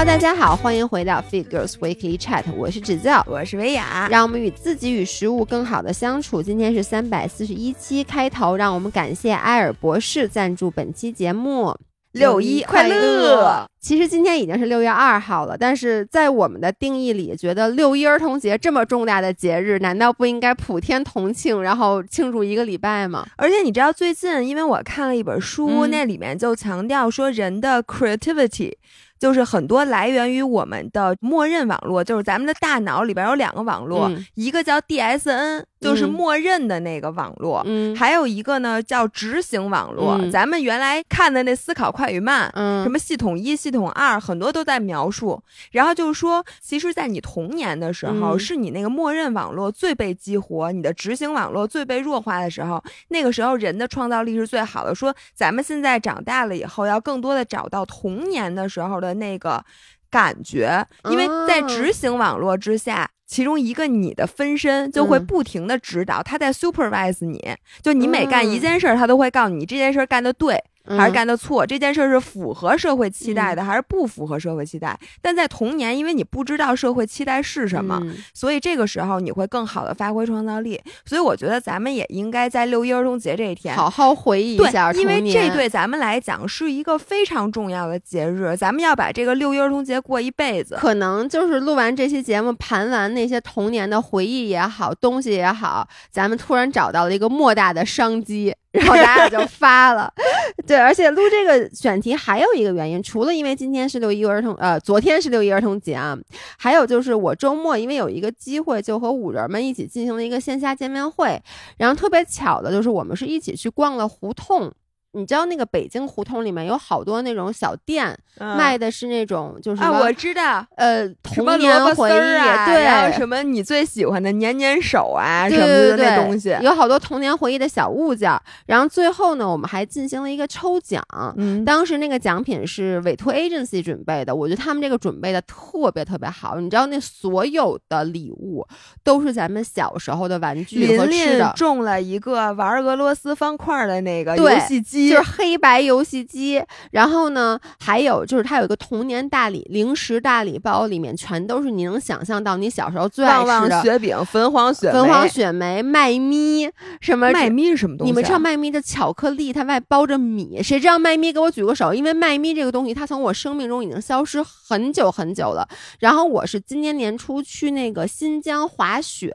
Hello，大家好，欢迎回到 Fit Girls Weekly Chat，我是指教，我是维雅，让我们与自己与食物更好的相处。今天是三百四十一期开头，让我们感谢埃尔博士赞助本期节目。六一快乐！其实今天已经是六月二号了，但是在我们的定义里，觉得六一儿童节这么重大的节日，难道不应该普天同庆，然后庆祝一个礼拜吗？而且你知道，最近因为我看了一本书，那里面就强调说人的 creativity。就是很多来源于我们的默认网络，就是咱们的大脑里边有两个网络，一个叫 DSN，就是默认的那个网络，嗯，还有一个呢叫执行网络。咱们原来看的那思考快与慢，嗯，什么系统一、系统二，很多都在描述。然后就是说，其实，在你童年的时候，是你那个默认网络最被激活，你的执行网络最被弱化的时候。那个时候，人的创造力是最好的。说咱们现在长大了以后，要更多的找到童年的时候的。那个感觉，因为在执行网络之下，其中一个你的分身就会不停的指导，他在 supervise 你，就你每干一件事儿，他都会告诉你这件事儿干的对。还是干的错，这件事是符合社会期待的，还是不符合社会期待？但在童年，因为你不知道社会期待是什么，所以这个时候你会更好的发挥创造力。所以我觉得咱们也应该在六一儿童节这一天好好回忆一下因为这对咱们来讲是一个非常重要的节日，咱们要把这个六一儿童节过一辈子。可能就是录完这期节目，盘完那些童年的回忆也好，东西也好，咱们突然找到了一个莫大的商机。然后咱俩就发了，对，而且录这个选题还有一个原因，除了因为今天是六一儿童，呃，昨天是六一儿童节啊，还有就是我周末因为有一个机会，就和五人们一起进行了一个线下见面会，然后特别巧的就是我们是一起去逛了胡同。你知道那个北京胡同里面有好多那种小店，卖的是那种就是啊，我知道，呃，童年回忆啊，对，什么你最喜欢的粘粘手啊，什么的那东西，有好多童年回忆的小物件。然后最后呢，我们还进行了一个抽奖，嗯，当时那个奖品是委托 agency 准备的，我觉得他们这个准备的特别特别好。你知道那所有的礼物都是咱们小时候的玩具和吃的，中了一个玩俄罗斯方块的那个游戏机。就是黑白游戏机，然后呢，还有就是它有一个童年大礼零食大礼包，里面全都是你能想象到你小时候最爱吃的雪饼、粉黄雪粉黄雪梅、麦咪什么麦咪是什么东西？你们知道麦咪的巧克力，它外包着米，谁知道麦咪？给我举个手，因为麦咪这个东西，它从我生命中已经消失很久很久了。然后我是今年年初去那个新疆滑雪，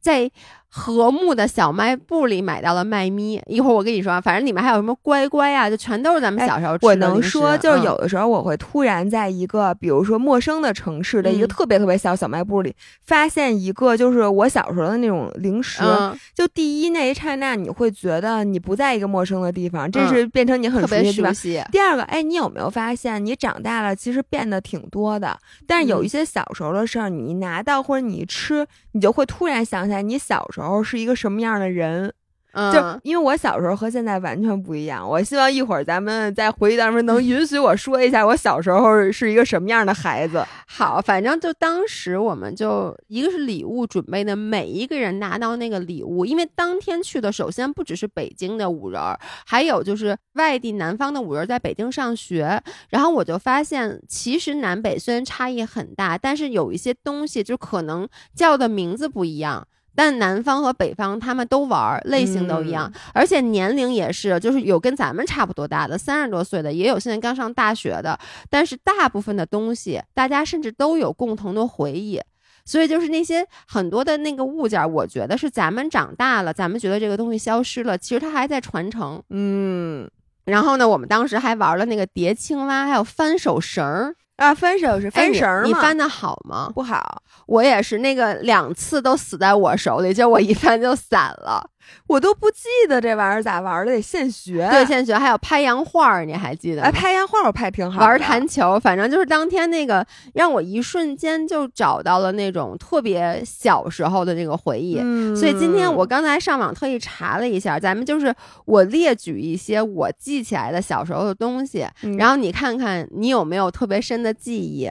在。和睦的小卖部里买到了麦咪，一会儿我跟你说，反正里面还有什么乖乖啊，就全都是咱们小时候吃的。我能说，就是有的时候我会突然在一个，比如说陌生的城市的一个特别特别小小卖部里，发现一个就是我小时候的那种零食。就第一那一刹那，你会觉得你不在一个陌生的地方，这是变成你很熟悉。第二个，哎，你有没有发现，你长大了其实变得挺多的，但是有一些小时候的事儿，你拿到或者你一吃，你就会突然想起来你小时候。然后是一个什么样的人？就因为我小时候和现在完全不一样。我希望一会儿咱们在回忆当中能允许我说一下我小时候是一个什么样的孩子。好，反正就当时我们就一个是礼物准备的，每一个人拿到那个礼物，因为当天去的首先不只是北京的五人，还有就是外地南方的五人在北京上学。然后我就发现，其实南北虽然差异很大，但是有一些东西就可能叫的名字不一样。但南方和北方他们都玩，类型都一样，而且年龄也是，就是有跟咱们差不多大的三十多岁的，也有现在刚上大学的。但是大部分的东西，大家甚至都有共同的回忆。所以就是那些很多的那个物件，我觉得是咱们长大了，咱们觉得这个东西消失了，其实它还在传承。嗯，然后呢，我们当时还玩了那个叠青蛙，还有翻手绳儿。啊，分手是分绳你翻的好吗？不好，我也是，那个两次都死在我手里，就我一翻就散了。我都不记得这玩意儿咋玩的，得现学。对，现学。还有拍洋画，你还记得？哎，拍洋画我拍挺好。玩弹球，反正就是当天那个，让我一瞬间就找到了那种特别小时候的那个回忆。所以今天我刚才上网特意查了一下，咱们就是我列举一些我记起来的小时候的东西，然后你看看你有没有特别深的记忆。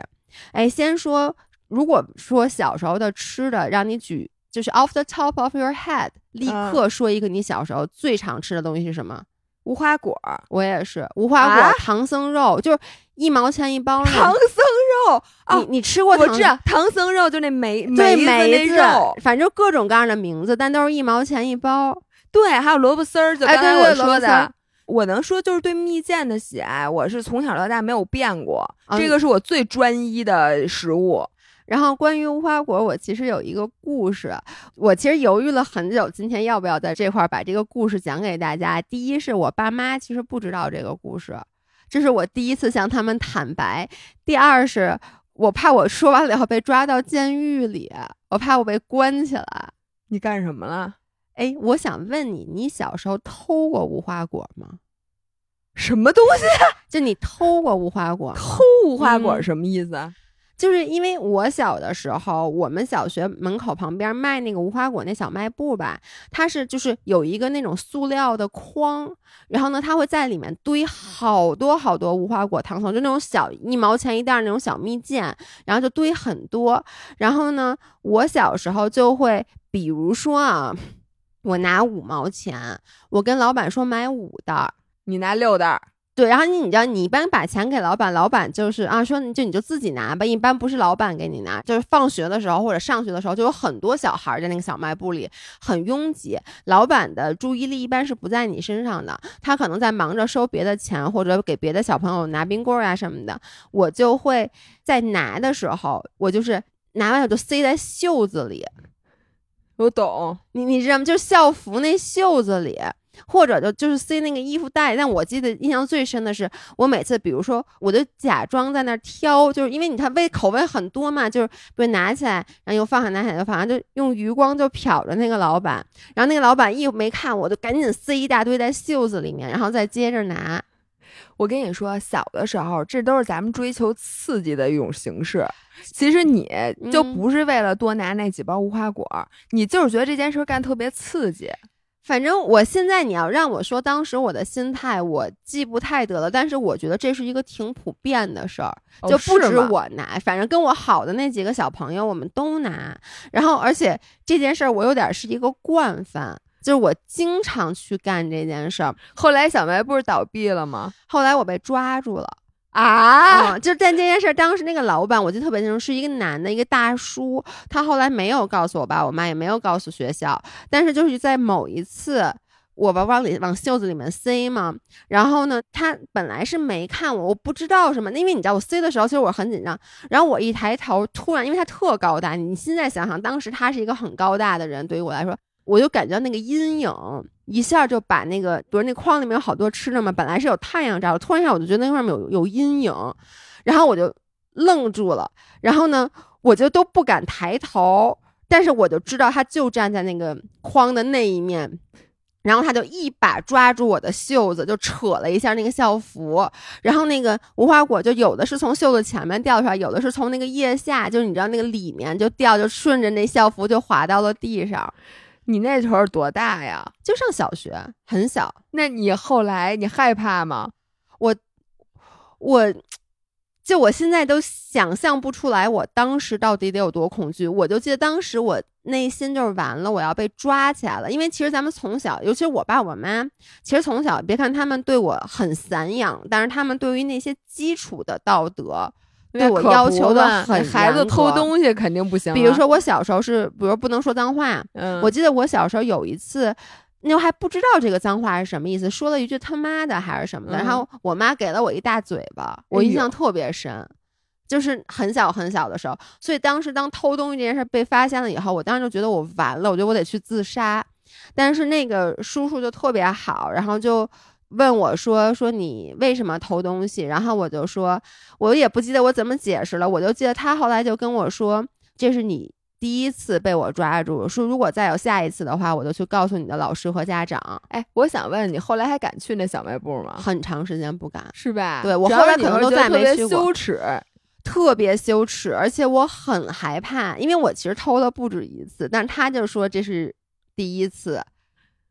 哎，先说，如果说小时候的吃的，让你举。就是 off the top of your head，立刻说一个你小时候最常吃的东西是什么？无花果，我也是无花果、唐僧肉，就是一毛钱一包。唐僧 哦你你吃过唐我知道唐僧肉就那梅对梅子那梅子肉，，反正各种各样的名字，但都是一毛钱一包。对，还有萝卜丝儿，就哎刚才我说的。我能说就是对蜜饯的喜爱，我是从小到大没有变过，嗯这个是我最专一的食物。然后关于无花果，我其实有一个故事，我其实犹豫了很久，今天要不要在这块儿把这个故事讲给大家。第一是我爸妈其实不知道这个故事，这是我第一次向他们坦白；第二是我怕我说完了以后被抓到监狱里，我怕我被关起来。你干什么了？哎，我想问你，你小时候偷过无花果吗？什么东西？就你偷过无花果？偷无花果嗯什么意思啊？就是因为我小的时候，我们小学门口旁边卖那个无花果那小卖部吧，它是就是有一个那种塑料的筐，然后呢，它会在里面堆好多好多无花果糖霜，就那种小一毛钱一袋那种小蜜饯，然后就堆很多。然后呢，我小时候就会，比如说啊，我拿五毛钱，我跟老板说买五袋。你拿六袋，对，然后你你知道，你一般把钱给老板，老板就是啊，说你就你就自己拿吧，一般不是老板给你拿，就是放学的时候或者上学的时候，就有很多小孩儿在那个小卖部里很拥挤，老板的注意力一般是不在你身上的，他可能在忙着收别的钱或者给别的小朋友拿冰棍儿啊什么的，我就会在拿的时候，我就是拿完我就塞在袖子里，我懂。你你知道吗？就是校服那袖子里，或者就就是塞那个衣服袋。但我记得印象最深的是，我每次比如说，我就假装在那儿挑，就是因为你看味口味很多嘛，就是比如拿起来，然后又放下，拿起来又放下，就用余光就瞟着那个老板，然后那个老板一没看我，就赶紧塞一大堆在袖子里面，然后再接着拿。我跟你说，小的时候，这都是咱们追求刺激的一种形式。其实你就嗯不是为了多拿那几包无花果，你就是觉得这件事儿干特别刺激。反正我现在你要让我说当时我的心态，我记不太得了，但是我觉得这是一个挺普遍的事儿。哦就不止我拿，反正跟我好的那几个小朋友，我们都拿。然后，而且这件事儿我有点是一个惯犯，就是我经常去干这件事儿。后来小卖部倒闭了吗？后来我被抓住了。啊，就但这件事儿，当时那个老板我记得特别清楚，是一个男的，一个大叔。他后来没有告诉我爸我妈，也没有告诉学校。但是就是在某一次，我吧往里往袖子里面塞嘛，然后呢，他本来是没看我，我不知道什么，因为你知道我塞的时候，其实我很紧张。然后我一抬头，突然因为他特高大，你现在想想，当时他是一个很高大的人，对于我来说，我就感觉那个阴影一下就把那个，比如那筐里面有好多吃的嘛，本来是有太阳照，突然一下我就觉得那块面有有阴影，然后我就愣住了，然后呢，我就都不敢抬头，但是我就知道他就站在那个筐的那一面。然后他就一把抓住我的袖子，就扯了一下那个校服，然后那个无花果就有的是从袖子前面掉出来，有的是从那个腋下，就是你知道那个里面就掉，就顺着那校服就滑到了地上。你那时候多大呀？就上小学，很小。那你后来你害怕吗？我就我现在都想象不出来，我当时到底得有多恐惧。我就记得当时我内心就是完了，我要被抓起来了。因为其实咱们从小，尤其是我爸我妈，其实从小别看他们对我很散养，但是他们对于那些基础的道德，对我要求的很孩子偷东西肯定不行啊。比如说我小时候是，比如不能说脏话，嗯，我记得我小时候有一次，那还不知道这个脏话是什么意思，说了一句他妈的还是什么的，嗯然后我妈给了我一大嘴巴，我印象特别深。就是很小很小的时候，所以当时当偷东西这件事被发现了以后，我当时就觉得我完了，我觉得我得去自杀。但是那个叔叔就特别好，然后就问我说：“说你为什么偷东西？”然后我就说，我也不记得我怎么解释了，我就记得他后来就跟我说：“这是你第一次被我抓住，说如果再有下一次的话，我就去告诉你的老师和家长。哎，我想问你，后来还敢去那小卖部吗？很长时间不敢，是吧？对我后来可能都觉得特别再没去过羞耻。特别羞耻，而且我很害怕，因为我其实偷了不止一次，但是他就说这是第一次。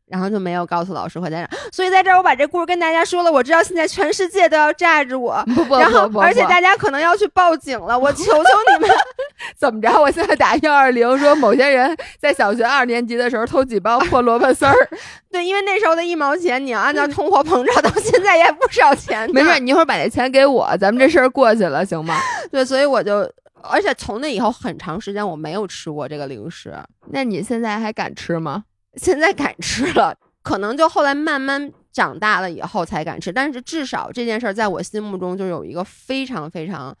然后就没有告诉老师和家长，所以在这儿我把这故事跟大家说了。我知道现在全世界都要炸着我，不不然后不不，而且大家可能要去报警了。我 求求你们，怎么着？我现在打幺二零，说某些人在小学二年级的时候偷几包破萝卜丝儿。对，因为那时候的一毛钱，你要按照通货膨胀，到现在也不少钱。没事，你一会儿把那钱给我，咱们这事儿过去了，行吗？对，所以我就，而且从那以后很长时间我没有吃过这个零食。那你现在还敢吃吗？现在敢吃了，可能就后来慢慢长大了以后才敢吃。但是至少这件事儿在我心目中就有一个非常非常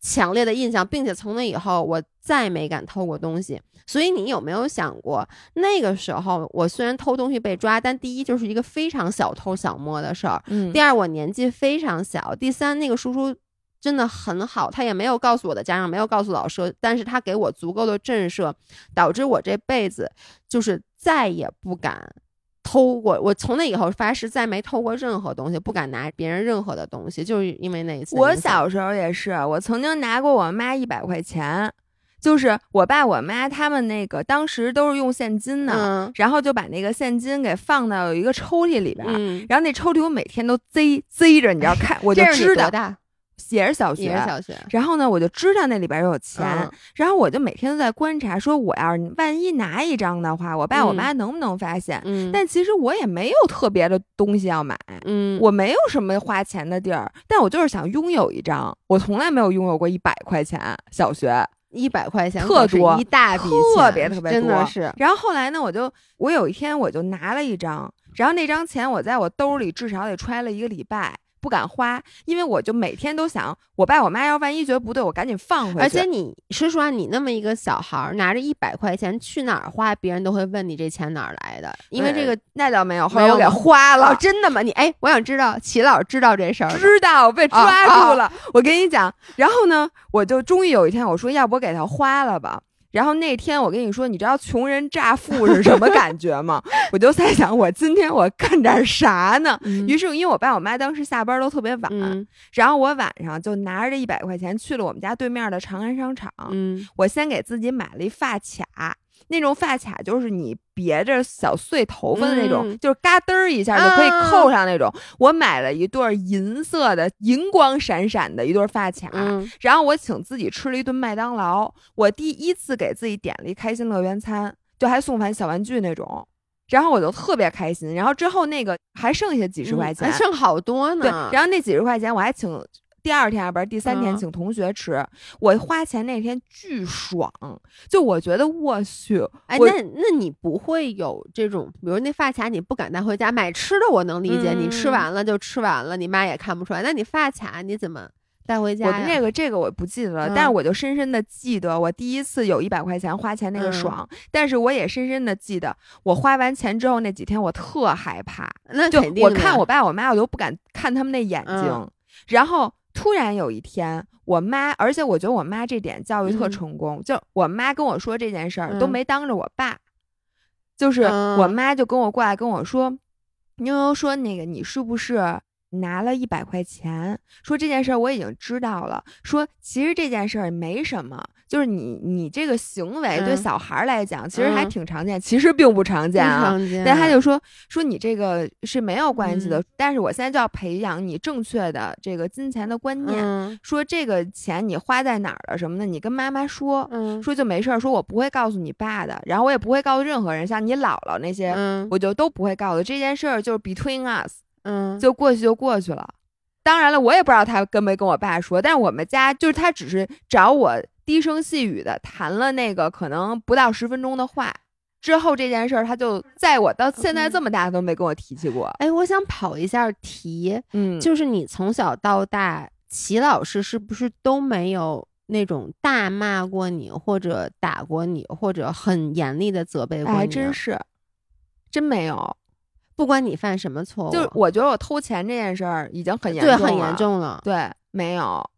强烈的印象，并且从那以后我再没敢偷过东西。所以你有没有想过，那个时候我虽然偷东西被抓，但第一就是一个非常小偷小摸的事儿，嗯第二我年纪非常小，第三那个叔叔。真的很好，他也没有告诉我的家长，没有告诉老师，但是他给我足够的震慑，导致我这辈子就是再也不敢偷过。我从那以后发誓再没偷过任何东西，不敢拿别人任何的东西，就是因为那一次。我小时候也是，我曾经拿过我妈一百块钱，就是我爸我妈他们那个当时都是用现金的，嗯然后就把那个现金给放到有一个抽屉里边，嗯，然后那抽屉我每天都贼贼着，你知道看我就知道？也是小学，也是小学。然后呢，我就知道那里边有钱，嗯然后我就每天都在观察，说我要是万一拿一张的话，我爸我嗯妈能不能发现？嗯，但其实我也没有特别的东西要买，嗯，我没有什么花钱的地儿，但我就是想拥有一张。我从来没有拥有过一百块钱，小学。一百块钱特多一大笔特别特别真的多是。然后后来呢，我就我有一天我就拿了一张，然后那张钱我在我兜里至少得揣了一个礼拜。不敢花，因为我就每天都想，我爸我妈要万一觉得不对，我赶紧放回去。而且你说实话，你那么一个小孩儿拿着一百块钱去哪儿花，别人都会问你这钱哪儿来的，因为这个那倒没有，后来我给花了。哦，真的吗？你哎，我想知道齐老师知道这事儿吗，知道被抓啊住了，我跟你讲。然后呢，我就终于有一天我说，要不我给他花了吧。然后那天我跟你说，你知道穷人乍富是什么感觉吗？我就在想，我今天我干点啥呢？嗯于是，因为我爸我妈当时下班都特别晚，嗯然后我晚上就拿着这一百块钱去了我们家对面的长安商场。嗯我先给自己买了一发卡，那种发卡就是你别着小碎头发的那种，嗯就是嘎噔儿一下就可以扣上那种。我买了一对银色的、银光闪闪的一对发卡，嗯然后我请自己吃了一顿麦当劳，我第一次给自己点了一开心乐园餐，就还送盘小玩具那种。然后我就特别开心，然后之后那个还剩下几十块钱，还剩好多呢对，呢。然后那几十块钱我还请第二天不是第三天嗯。请同学吃，我花钱那天巨爽，就我觉得我去，哎，那那你不会有这种，比如那发卡你不敢带回家买吃的，我能理解，你吃嗯。完了就吃完了，你妈也看不出来。那你发卡你怎么带回家？我那个这个我不记得了，嗯但是我就深深的记得我第一次有一百块钱花钱那个嗯。爽，但是我也深深的记得我花完钱之后那几天我特害怕，那肯定我看我爸我妈我都不敢看他们那眼睛，嗯。然后突然有一天。我妈，而且我觉得我妈这点教育特嗯。成功，就我妈跟我说这件事儿、都嗯。没当着我爸，就是嗯。我妈就跟我过来跟我说，妞妞说那个你是不是拿了一百块钱？说这件事儿我已经知道了，说其实这件事儿没什么，就是你你这个行为对嗯小孩儿来讲其实还嗯挺常见，其实并不常见啊。常见但他就说说你这个是没有关系的，嗯但是我现在就要培养你正确的这个金钱的观念。嗯说这个钱你花在哪儿了什么的，你跟妈妈说，嗯说就没事儿。说我不会告诉你爸的，然后我也不会告诉任何人，像你姥姥那些，嗯我就都不会告诉。这件事儿就是 between us，嗯，就过去就过去了。当然了，我也不知道他跟没跟我爸说，但是我们家就是他只是找我低声细语的谈了那个可能不到十分钟的话。之后这件事儿，他就在我到现在这么大都没跟我提起过。哎，我想跑一下题，嗯，就是你从小到大，齐老师是不是都没有那种大骂过你，或者打过你，或者很严厉的责备过你还真是，真没有。不管你犯什么错误，就是我觉得我偷钱这件事儿已经很严对重，很严。重了。对，没有。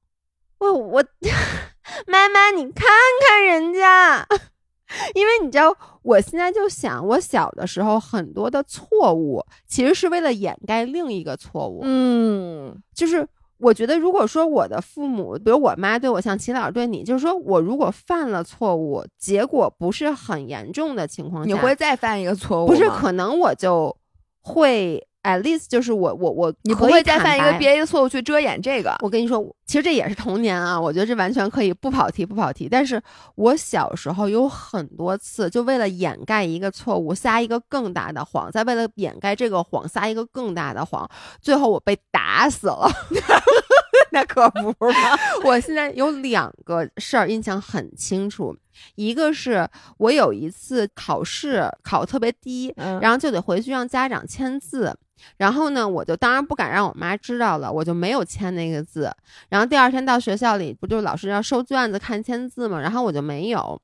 我我 妈妈，你看看人家，因为你知道，我现在就想，我小的时候很多的错误，其实是为了掩盖另一个错误。嗯，就是我觉得，如果说我的父母，比如我妈对我像秦老师对你，就是说我如果犯了错误，结果不是很严重的情况下，你会再犯一个错误？不是可能我就会 at least 就是我我我你不会再犯一个坦白别的错误去遮掩这个。我跟你说，其实这也是童年啊，我觉得这完全可以不跑题不跑题。但是我小时候有很多次，就为了掩盖一个错误，撒一个更大的谎，再为了掩盖这个谎，撒一个更大的谎，最后我被打死了。那可不嘛，我现在有两个事儿印象很清楚，一个是我有一次考试考特别低，嗯然后就得回去让家长签字。然后呢，我就当然不敢让我妈知道了，我就没有签那个字。然后第二天到学校里，不就老师要收卷子看签字嘛，然后我就没有。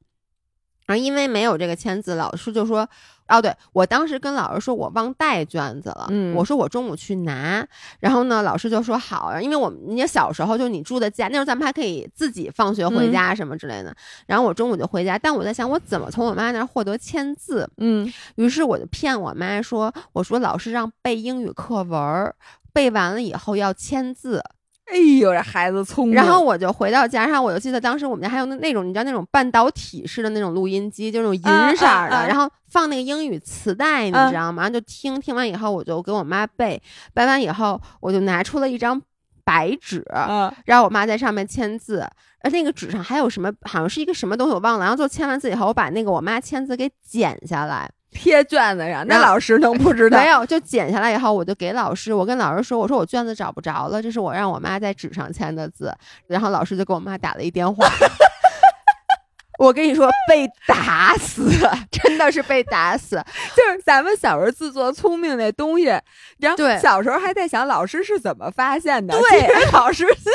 然后因为没有这个签字，老师就说：“哦，对我当时跟老师说我忘带卷子了，嗯我说我中午去拿。然后呢，老师就说好，因为我们你小时候就你住的家，那时候咱们还可以自己放学回家什么之类的。然后我中午就回家，但我在想我怎么从我妈那儿获得签字，嗯，于是我就骗我妈说，我说老师让背英语课文，背完了以后要签字。哎呦，这孩子聪明。然后我就回到家上，我就记得当时我们家还有那那种你知道那种半导体式的那种录音机，就那种银色儿的，啊啊啊然后放那个英语磁带，你啊知道吗？然后就听听完以后，我就给我妈背，背完以后我就拿出了一张白纸，啊，让我妈在上面签字。而那个纸上还有什么？好像是一个什么东西，我忘了。然后就签完字以后，我把那个我妈签字给剪下来，贴卷子上，那老师能不知道？没有，就剪下来以后，我就给老师，我跟老师说，我说我卷子找不着了，这是我让我妈在纸上签的字。然后老师就给我妈打了一电话。我跟你说，被打死，真的是被打死。就是咱们小时候自作聪明那东西，然后对小时候还在想老师是怎么发现的。对老师是，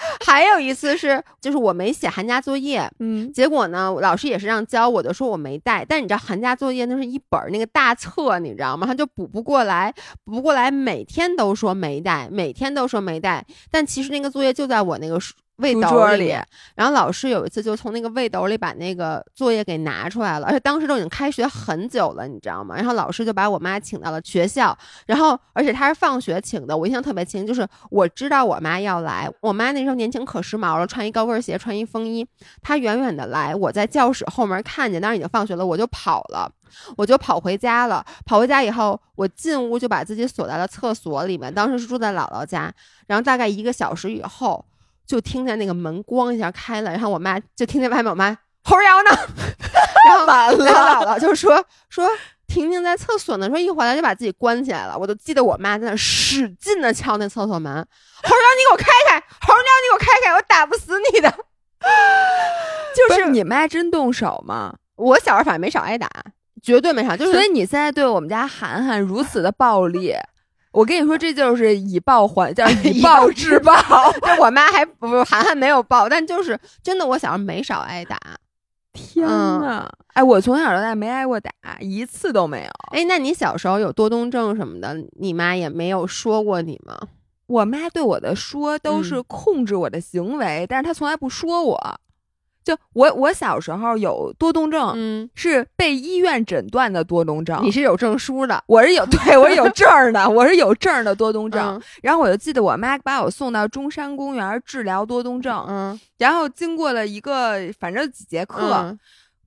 还有一次是，就是我没写寒假作业，嗯结果呢，老师也是让交，我的说我没带。但你知道寒假作业那是一本那个大册，你知道吗？他就补不过来，补不过来，每天都说没带，每天都说没带。但其实那个作业就在我那个书背书兜里然后老师有一次就从那个背兜里把那个作业给拿出来了，而且当时都已经开学很久了，你知道吗？然后老师就把我妈请到了学校，然后而且他是放学请的，我印象特别清，就是我知道我妈要来，我妈那时候年轻可时髦了，穿一高跟鞋，穿一风衣，她远远的来，我在教室后门看见，当时已经放学了，我就跑了。我就跑回家了。跑回家以后，我进屋就把自己锁在了厕所里面。当时是住在姥姥家，然后大概一个小时以后，就听见那个门咣一下开了，然后我妈就听见外面我妈猴儿摇呢，然后完了姥姥就说说。婷婷在厕所呢，说一回来就把自己关起来了。我都记得我妈在那使劲的敲那厕所门，猴儿摇你给我开开，猴儿摇你给我开开，我打不死你的。就是不你妈真动手吗？我小时候反正没少挨打，绝对没少，就是所以你现在对我们家涵涵如此的暴力，我跟你说，这就是以暴还，叫 以暴制暴。就我妈还不不涵涵没有暴，但就是真的，我小时候没少挨打。天嗯呐，哎，我从小到大没挨过打，一次都没有。哎，那你小时候有多动症什么的，你妈也没有说过你吗？我妈对我的说都是控制我的行为，但是她从来不说我。就我我小时候有多动症，嗯，是被医院诊断的多动症。你是有证书的，我是有，对我是有证儿的，我是有证儿的多动症。嗯然后我就记得我妈把我送到中山公园治疗多动症，嗯然后经过了一个反正几节课，嗯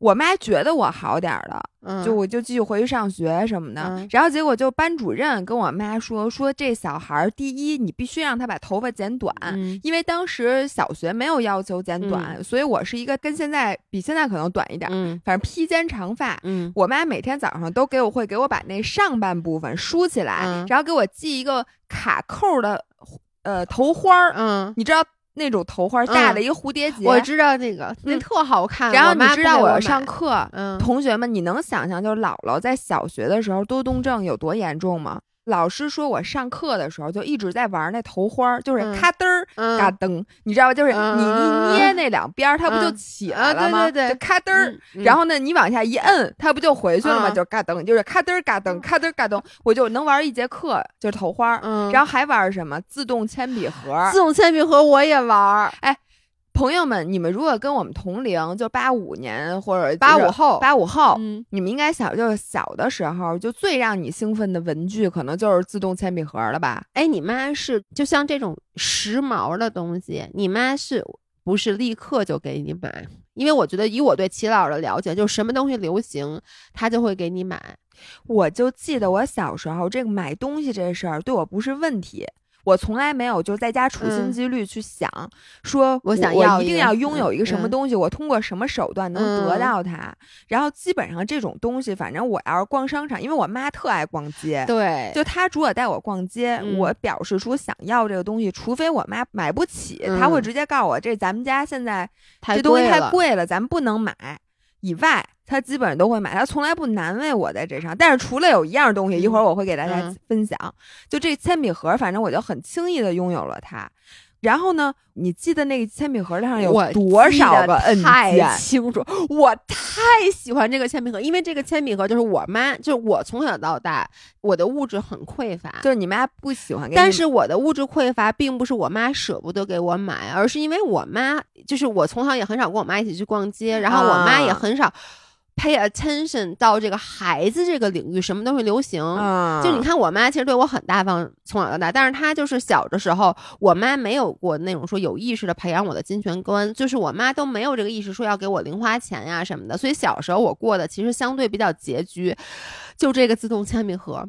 我妈觉得我好点儿了，嗯，就我就继续回去上学什么的。嗯然后结果就班主任跟我妈说说这小孩儿，第一你必须让他把头发剪短。嗯因为当时小学没有要求剪短，所以我是一个跟现在比现在可能短一点，嗯反正披肩长发。嗯我妈每天早上都给我会给我把那上半部分梳起来，嗯然后给我系一个卡扣的呃头花儿，嗯，你知道那种头花儿大的一个蝴蝶结。我知道那个，那嗯特好看。然后你知道我给我买上课，嗯同学们，你能想象就是姥姥在小学的时候多动症有多严重吗？老师说我上课的时候就一直在玩那头花儿，就是嗯咔噔儿、嗯嘎噔，你知道吧？就是嗯你一捏那两边儿，它不就嗯起啊来了吗？对对对就咔噔儿。然后呢，你往下一摁，它不就回去了吗？嗯就嘎噔，就是咔噔儿嘎噔，咔噔儿嘎噔，我就能玩一节课，就是头花儿。嗯，然后还玩什么自动铅笔盒？自动铅笔盒我也玩儿，朋友们，你们如果跟我们同龄，就八五年或者八五后八五后，嗯你们应该小，就是小的时候，就最让你兴奋的文具，可能就是自动铅笔盒了吧？哎，你妈是就像这种时髦的东西，你妈是不是立刻就给你买？因为我觉得以我对齐老师的了解，就什么东西流行，他就会给你买。我就记得我小时候，这个买东西这事儿对我不是问题。我从来没有就在家处心积虑去想，说我想要一定要拥有一个什么嗯东西，我通过什么手段能得嗯到它。然后基本上这种东西，反正我要是逛商场，因为我妈特爱逛街，对，就她如果带我逛街，嗯我表示出想要这个东西，除非我妈买不起，嗯她会直接告诉我这咱们家现在这东西太了。贵了，咱们不能买。以外，他基本上都会买，他从来不难为我在这上。但是除了有一样东西，一会儿我会给大家嗯分享，就这铅笔盒，反正我就很轻易的拥有了它。然后呢，你记得那个铅笔盒上有多少个按太键？清楚，我太喜欢这个铅笔盒，因为这个铅笔盒就是我妈，就是我从小到大，我的物质很匮乏，就是你妈不喜欢给，但是我的物质匮乏并不是我妈舍不得给我买，而是因为我妈就是我从小也很少跟我妈一起去逛街，然后我妈也啊很少 pay attention 到这个孩子这个领域什么东西流行。嗯，就你看，我妈其实对我很大方，从小到大，但是她就是小的时候，我妈没有过那种说有意识的培养我的金钱观，就是我妈都没有这个意识说要给我零花钱呀什么的，所以小时候我过的其实相对比较拮据。就这个自动铅笔盒，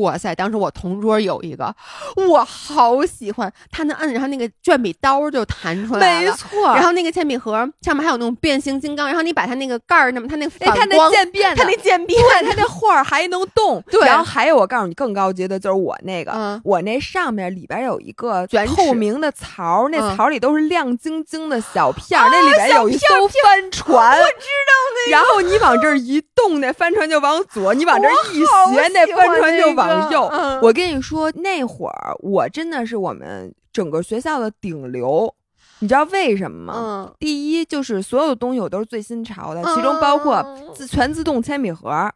哇塞！当时我同桌有一个，我好喜欢，他能摁，然后那个卷笔刀就弹出来了。没错。然后那个铅笔盒上面还有那种变形金刚，然后你把它那个盖儿，那么它那个哎，它那反光，渐变，它那渐变，对，它那画儿还能动。对然后还有我告诉你更高级的，就是我那个，嗯我那上面里边有一个透明的槽，那嗯槽里都是亮晶晶的小片儿，那里边有一艘帆船。我知道那然后你往这儿一动，那帆船就往左；你往这儿一斜，那帆船就往右。嗯我跟你说，那会儿我真的是我们整个学校的顶流，你知道为什么吗？嗯，第一就是所有的东西我都是最新潮的，其中包括嗯自全自动铅笔盒。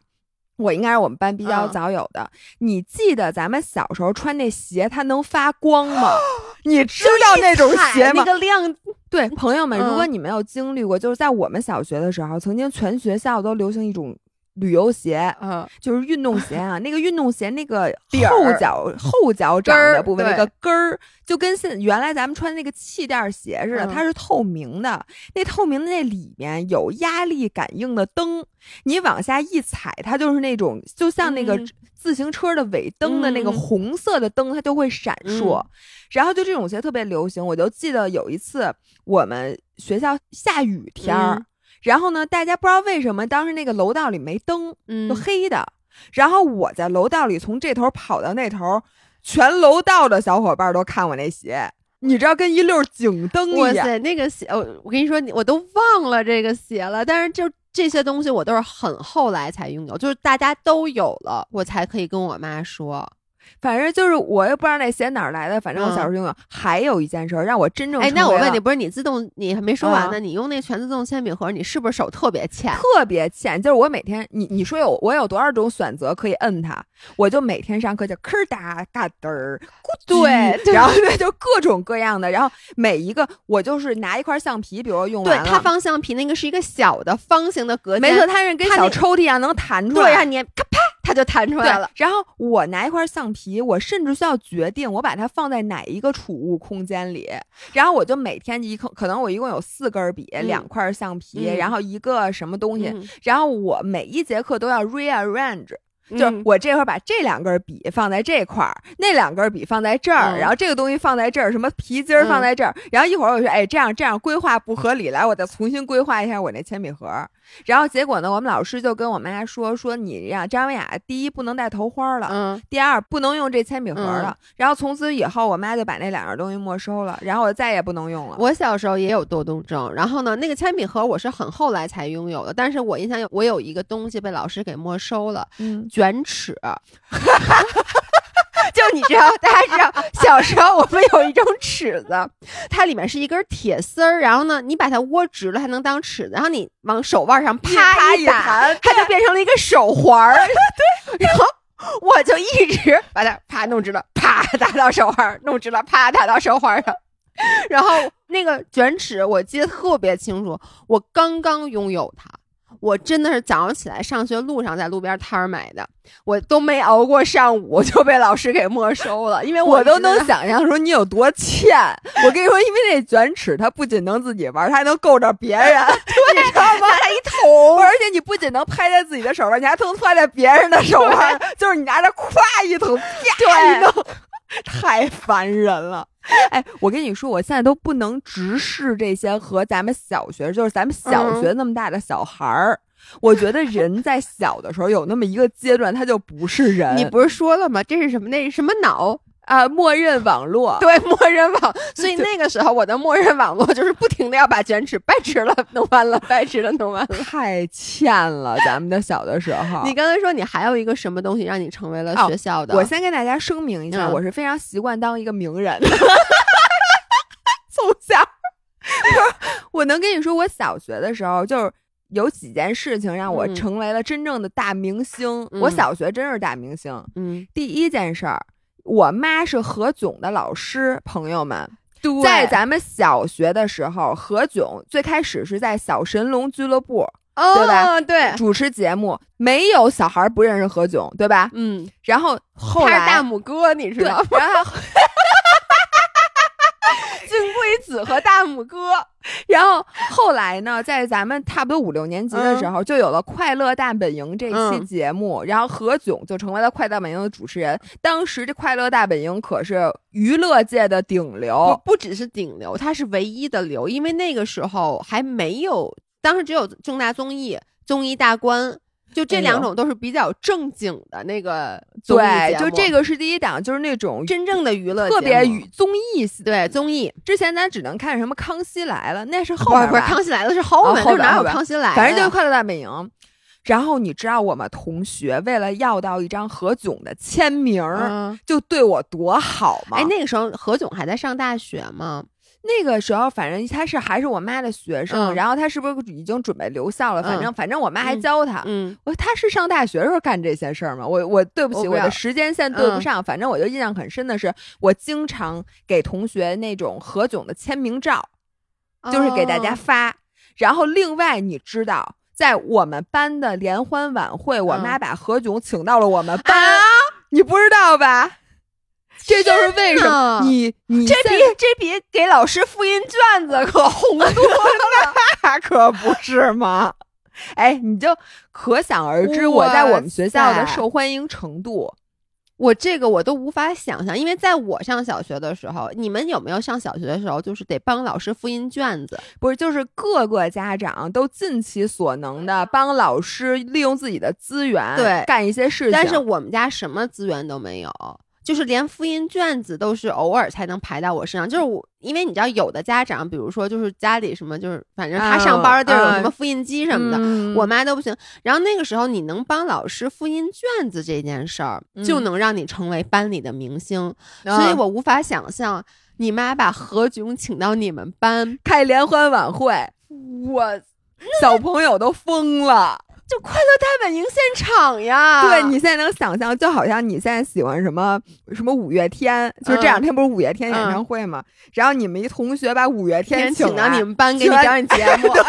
我应该是我们班比较嗯早有的。你记得咱们小时候穿那鞋，它能发光吗？你知道那种鞋吗那？个亮，对，朋友们，嗯如果你没有经历过，就是在我们小学的时候，曾经全学校都流行一种旅游鞋，嗯，就是运动鞋啊。那个运动鞋那个后脚后脚掌的部分，那个跟儿就跟现原来咱们穿那个气垫鞋似的，嗯它是透明的。那透明的那里面有压力感应的灯，你往下一踩，它就是那种就像那个嗯自行车的尾灯的那个嗯红色的灯，它就会闪烁。嗯然后就这种鞋特别流行，我就记得有一次我们学校下雨天儿，嗯然后呢，大家不知道为什么当时那个楼道里没灯，嗯就黑的。然后我在楼道里从这头跑到那头，全楼道的小伙伴都看我那鞋，你知道跟一溜警灯一样。哇塞，那个鞋，我我跟你说，我都忘了这个鞋了。但是就这些东西，我都是很后来才拥有，就是大家都有了，我才可以跟我妈说。反正就是我也不知道那鞋哪儿来的，反正我小时候拥有。还有一件事儿让我真正嗯哎，那我问你，不是你自动，你还没说完呢？啊你用那全自动铅笔盒，你是不是手特别欠？特别欠，就是我每天，你你说有我有多少种选择可以摁它，我就每天上课就吭哒嘎嘚儿，对对然后对，就各种各样的，然后每一个我就是拿一块橡皮，比如说用对，完了，它放橡皮那个是一个小的方形的隔间，没错，它是跟那小抽屉一样能弹出对，来，然后你咔啪，它就弹出来了。然后我拿一块橡皮，我甚至需要决定我把它放在哪一个储物空间里。然后我就每天一可可能我一共有四根笔，嗯两块橡皮，嗯然后一个什么东西。嗯然后我每一节课都要 rearrange，就是嗯我这会儿把这两根笔放在这块儿，那两根笔放在这儿，嗯然后这个东西放在这儿，什么皮筋儿放在这儿，然后一会儿我说，哎，这样这样规划不合理，来，我再重新规划一下我那铅笔盒。然后结果呢，我们老师就跟我妈说，说你呀张文雅第一不能戴头花了，嗯，第二不能用这铅笔盒了。嗯然后从此以后，我妈就把那两样东西没收了，然后我再也不能用了。我小时候也有多动症，然后呢，那个铅笔盒我是很后来才拥有的，但是我印象有我有一个东西被老师给没收了，嗯，卷尺。就你知道，大家知道，小时候我们有一种尺子，它里面是一根铁丝儿，然后呢，你把它窝直了，还能当尺子，然后你往手腕上啪啪一打，弹它就变成了一个手环儿。对，然后我就一直把它啪弄直了，啪打到手腕儿，弄直了，啪打到手环儿上。然后那个卷尺我记得特别清楚，我刚刚拥有它。我真的是早上起来上学路上在路边摊儿买的，我都没熬过上午 就被老师给没收了，因为我都能想象说你有多欠。我跟你说，因为那卷尺它不仅能自己玩，它还能够着别人，你知道吗？拿一桶，而且你不仅能拍在自己的手上，你还能拍在别人的手上，就是你拿着咵一桶，啪一弄，太烦人了。哎，我跟你说，我现在都不能直视这些和咱们小学，就是咱们小学那么大的小孩儿。我觉得人在小的时候有那么一个阶段，他就不是人。你不是说了吗？这是什么？那是什么脑？啊，默认网络。对，默认网。所以那个时候我的默认网络就是不停的要把卷尺掰直了弄弯了，掰直了弄弯了。太欠了，咱们的小的时候。你刚才说你还有一个什么东西让你成为了学校的？我先跟大家声明一下，嗯我是非常习惯当一个名人的。从小，我能跟你说，我小学的时候就是有几件事情让我嗯成为了真正的大明星。嗯我小学真是大明星。嗯，第一件事儿，我妈是何炅的老师，朋友们。对在咱们小学的时候，何炅最开始是在小神龙俱乐部哦，对吧？对，主持节目，没有小孩不认识何炅，对吧？嗯，然后后来他是大拇哥，你知对，道吗？然后金龟子和大拇哥。然后后来呢，在咱们差不多五六年级的时候，就有了《快乐大本营》这期嗯节目，然后何炅就成为了《快乐大本营》的主持人。当时这《快乐大本营》可是娱乐界的顶流，不只是顶流，他是唯一的流，因为那个时候还没有，当时只有正大综艺、综艺大观，就这两种都是比较正经的那个综艺对，节目就这个是第一档，就是那种真正的娱乐特别节目娱综艺。对综艺，之前咱只能看什么《康熙来了》，那是后不是不是康熙来了是后哦面，那哪有康熙来了？反正就是《快乐大本营》。然后你知道我们同学为了要到一张何炅的签名就对我多好吗！哎，那个时候何炅还在上大学吗？那个时候，反正他是还是我妈的学生，嗯然后他是不是已经准备留校了？反正、嗯反正我妈还嗯教他。嗯，我他是上大学的时候干这些事儿吗？我我对不起，我不我的时间线对不嗯上。反正我就印象很深的是，我经常给同学那种何炅的签名照，就是给大家哦发。然后另外，你知道，在我们班的联欢晚会，我嗯妈把何炅请到了我们班，啊，你不知道吧？这就是为什么你你这比这比给老师复印卷子可红多了。那可不是吗？哎，你就可想而知我在我们学校的受欢迎程度。我这个我都无法想象，因为在我上小学的时候，你们有没有上小学的时候，就是得帮老师复印卷子？不是，就是各个家长都尽其所能的帮老师利用自己的资源，对干一些事情。但是我们家什么资源都没有，就是连复印卷子都是偶尔才能排到我身上。就是我，因为你知道，有的家长，比如说就是家里什么，就是反正他上班的地儿有什么复印机什么的，嗯我妈都不行。然后那个时候，你能帮老师复印卷子这件事儿，嗯就能让你成为班里的明星。啊所以我无法想象，你妈把何炅请到你们班，开联欢晚会，我小朋友都疯了。就快乐大本营现场呀！对你现在能想象，就好像你现在喜欢什么什么五月天，就是这两天不是五月天演唱会吗？然后你们一同学把五月天请到你们班给你表演节目，对。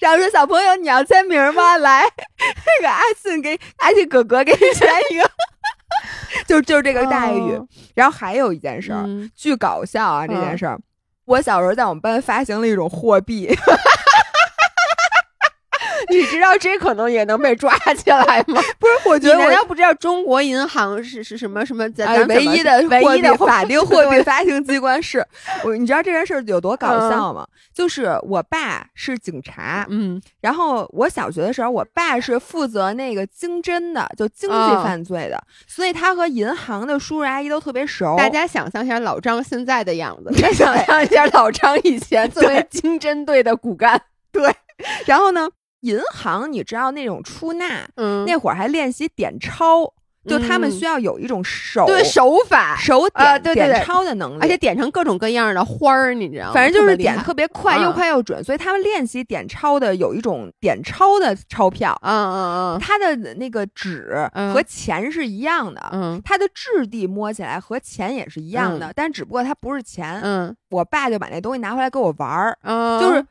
然后说小朋友你要签名吗？来，那个阿信给阿信哥哥给你签一个，就就是这个待遇。哦然后还有一件事儿，嗯巨搞笑啊！这件嗯事儿，我小时候在我们班发行了一种货币，你知道这可能也能被抓起来吗？不是？我觉得我难道不知道中国银行是是什么什么？咱唯一的唯一的法定货币发行机关是，我你知道这件事儿有多搞嗯笑吗？就是我爸是警察，嗯然后我小学的时候，我爸是负责那个经侦的，就经济嗯犯罪的，所以他和银行的叔叔阿姨都特别熟。大家想象一下老张现在的样子，再想象一下老张以前作为经侦队的骨干。对然后呢，银行你知道那种出纳，嗯。那会儿还练习点钞，就他们嗯。需要有一种手对手法，手点、啊对对对。点钞的能力，而且点成各种各样的花儿，你知道吗？反正就是点特特别快，嗯。又快又准，所以他们练习点钞的有一种点钞的钞票，嗯嗯嗯。它的那个纸嗯。和钱是一样的，嗯。它的质地摸起来和钱也是一样的，但只不过它不是钱。嗯。我爸就把那东西拿回来给我玩儿，嗯，就是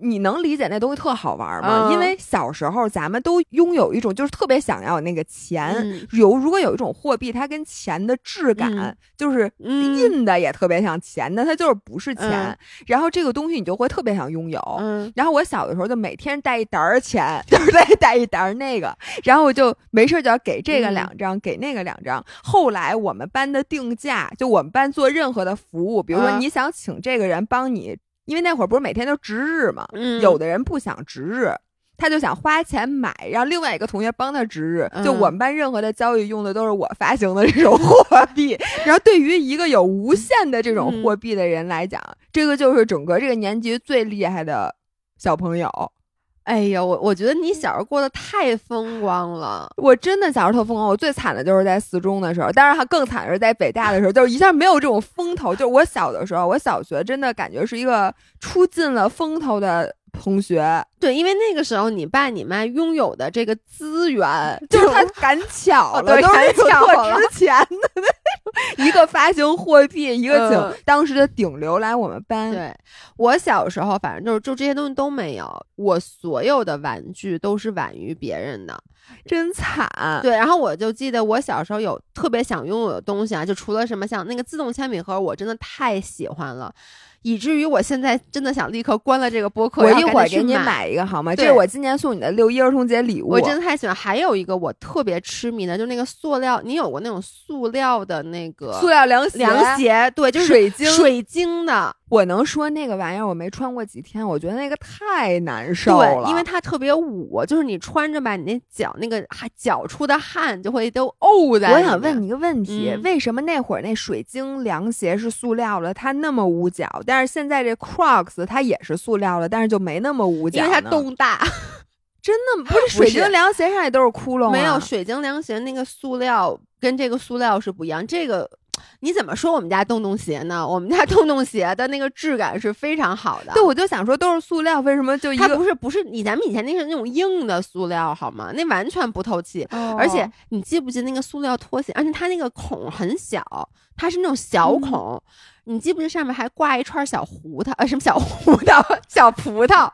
你能理解那东西特好玩吗？嗯。因为小时候咱们都拥有一种就是特别想要那个钱，嗯。有如果有一种货币，它跟钱的质感、嗯。就是嗯。印的也特别像钱，但它就是不是钱。嗯。然后这个东西你就会特别想拥有。嗯。然后我小的时候就每天带一沓儿钱，就是带带一沓儿那个，然后我就没事儿就要给这个嗯。两张，给那个两张。后来我们班的定价，就我们班做任何的服务，比如说啊你想请这个人帮你，因为那会儿不是每天都值日嘛，嗯，有的人不想值日。他就想花钱买，让另外一个同学帮他值日。就嗯我们班任何的交易用的都是我发行的这种货币。然后对于一个有无限的这种嗯货币的人来讲，这个就是整个这个年级最厉害的小朋友。哎呀，我我觉得你小时候过得太风光了。我真的小时候特风光，我最惨的就是在四中的时候，当然还更惨的是在北大的时候，就是一下没有这种风头。就是我小的时候，我小学真的感觉是一个出尽了风头的同学，对，因为那个时候你爸你妈拥有的这个资源，就是他赶巧了，哦对都赶巧了特值钱的那种，一个发行货币，一个请嗯当时的顶流来我们班。对我小时候，反正就是就这些东西都没有，我所有的玩具都是晚于别人的。真惨。对，然后我就记得我小时候有特别想拥有的东西啊，就除了什么像那个自动铅笔盒，我真的太喜欢了，以至于我现在真的想立刻关了这个播客，我一会儿给你买。一个好吗？这是我今年送你的六一儿童节礼物。我真的太喜欢，还有一个我特别痴迷的，就是那个塑料，你有过那种塑料的那个塑料凉鞋，凉鞋，对，就是水晶水晶的，我能说那个玩意儿我没穿过几天，我觉得那个太难受了，对，因为它特别捂，就是你穿着吧，你那脚那个还脚出的汗就会都沤在。我想问你，一个问题，嗯为什么那会儿那水晶凉鞋是塑料的，它那么捂脚，但是现在这 Crocs 它也是塑料的，但是就没那么捂脚？因为它洞大，真的不是水晶凉鞋上也都是窟窿、啊，没有水晶凉鞋那个塑料跟这个塑料是不一样。这个你怎么说我们家洞洞鞋呢？我们家洞洞鞋的那个质感是非常好的。对，我就想说都是塑料，为什么就一个？它不是不是你咱们以前那是那种硬的塑料好吗？那完全不透气。哦而且你记不记得那个塑料拖鞋？而且它那个孔很小，它是那种小嗯孔。你记不记得上面还挂一串小胡桃？呃，什么小胡桃？小葡萄？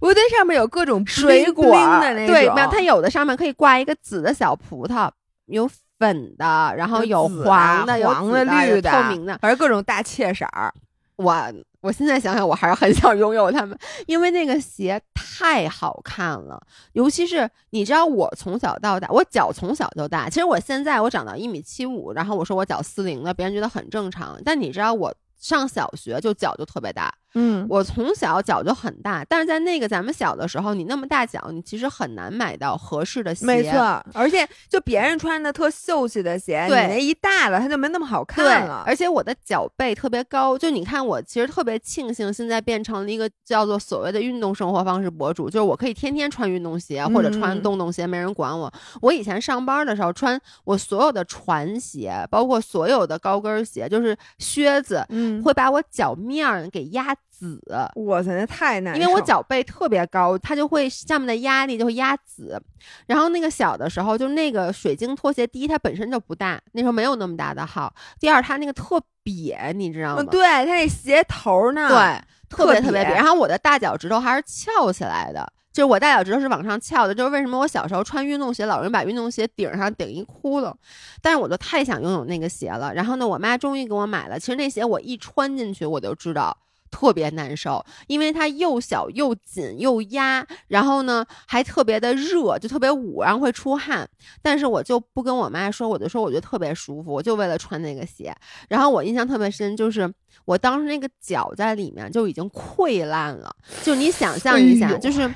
我对上面有各种水果的那种，对，它有的上面可以挂一个紫的小葡萄，有粉的，然后有黄的、有黄的、绿的、透明的。反正各种大切色儿。我我现在想想，我还是很想拥有它们，因为那个鞋太好看了。尤其是你知道，我从小到大，我脚从小就大。其实我现在我长到一米七五，然后我说我脚四零的，别人觉得很正常。但你知道，我上小学就脚就特别大，嗯，我从小脚就很大。但是在那个咱们小的时候，你那么大脚，你其实很难买到合适的鞋。没错，而且就别人穿的特秀气的鞋，你对那一大了，它就没那么好看了。而且我的脚背特别高，就你看我其实特别庆幸现在变成了一个叫做所谓的运动生活方式博主，就是我可以天天穿运动鞋或者穿嗯洞洞鞋，没人管我。我以前上班的时候穿我所有的船鞋，包括所有的高跟鞋，就是靴子，嗯，会把我脚面儿给压紫。哇塞，那太难。因为我脚背特别高，它就会上面的压力就会压紫。然后那个小的时候，就那个水晶拖鞋，第一它本身就不大，那时候没有那么大的号；第二它那个特瘪，你知道吗？嗯，对，它那鞋头呢，对，特别特别特别扁。然后我的大脚趾头还是翘起来的，就是我大脚趾头是往上翘的。就是为什么我小时候穿运动鞋，老人把运动鞋顶上顶一窟窿，但是我就太想拥有那个鞋了。然后呢，我妈终于给我买了。其实那鞋我一穿进去，我就知道。特别难受，因为它又小又紧又压，然后呢还特别的热，就特别捂，然后会出汗。但是我就不跟我妈说，我就说我觉得特别舒服，我就为了穿那个鞋。然后我印象特别深，就是我当时那个脚在里面就已经溃烂了，就你想象一下，哎就是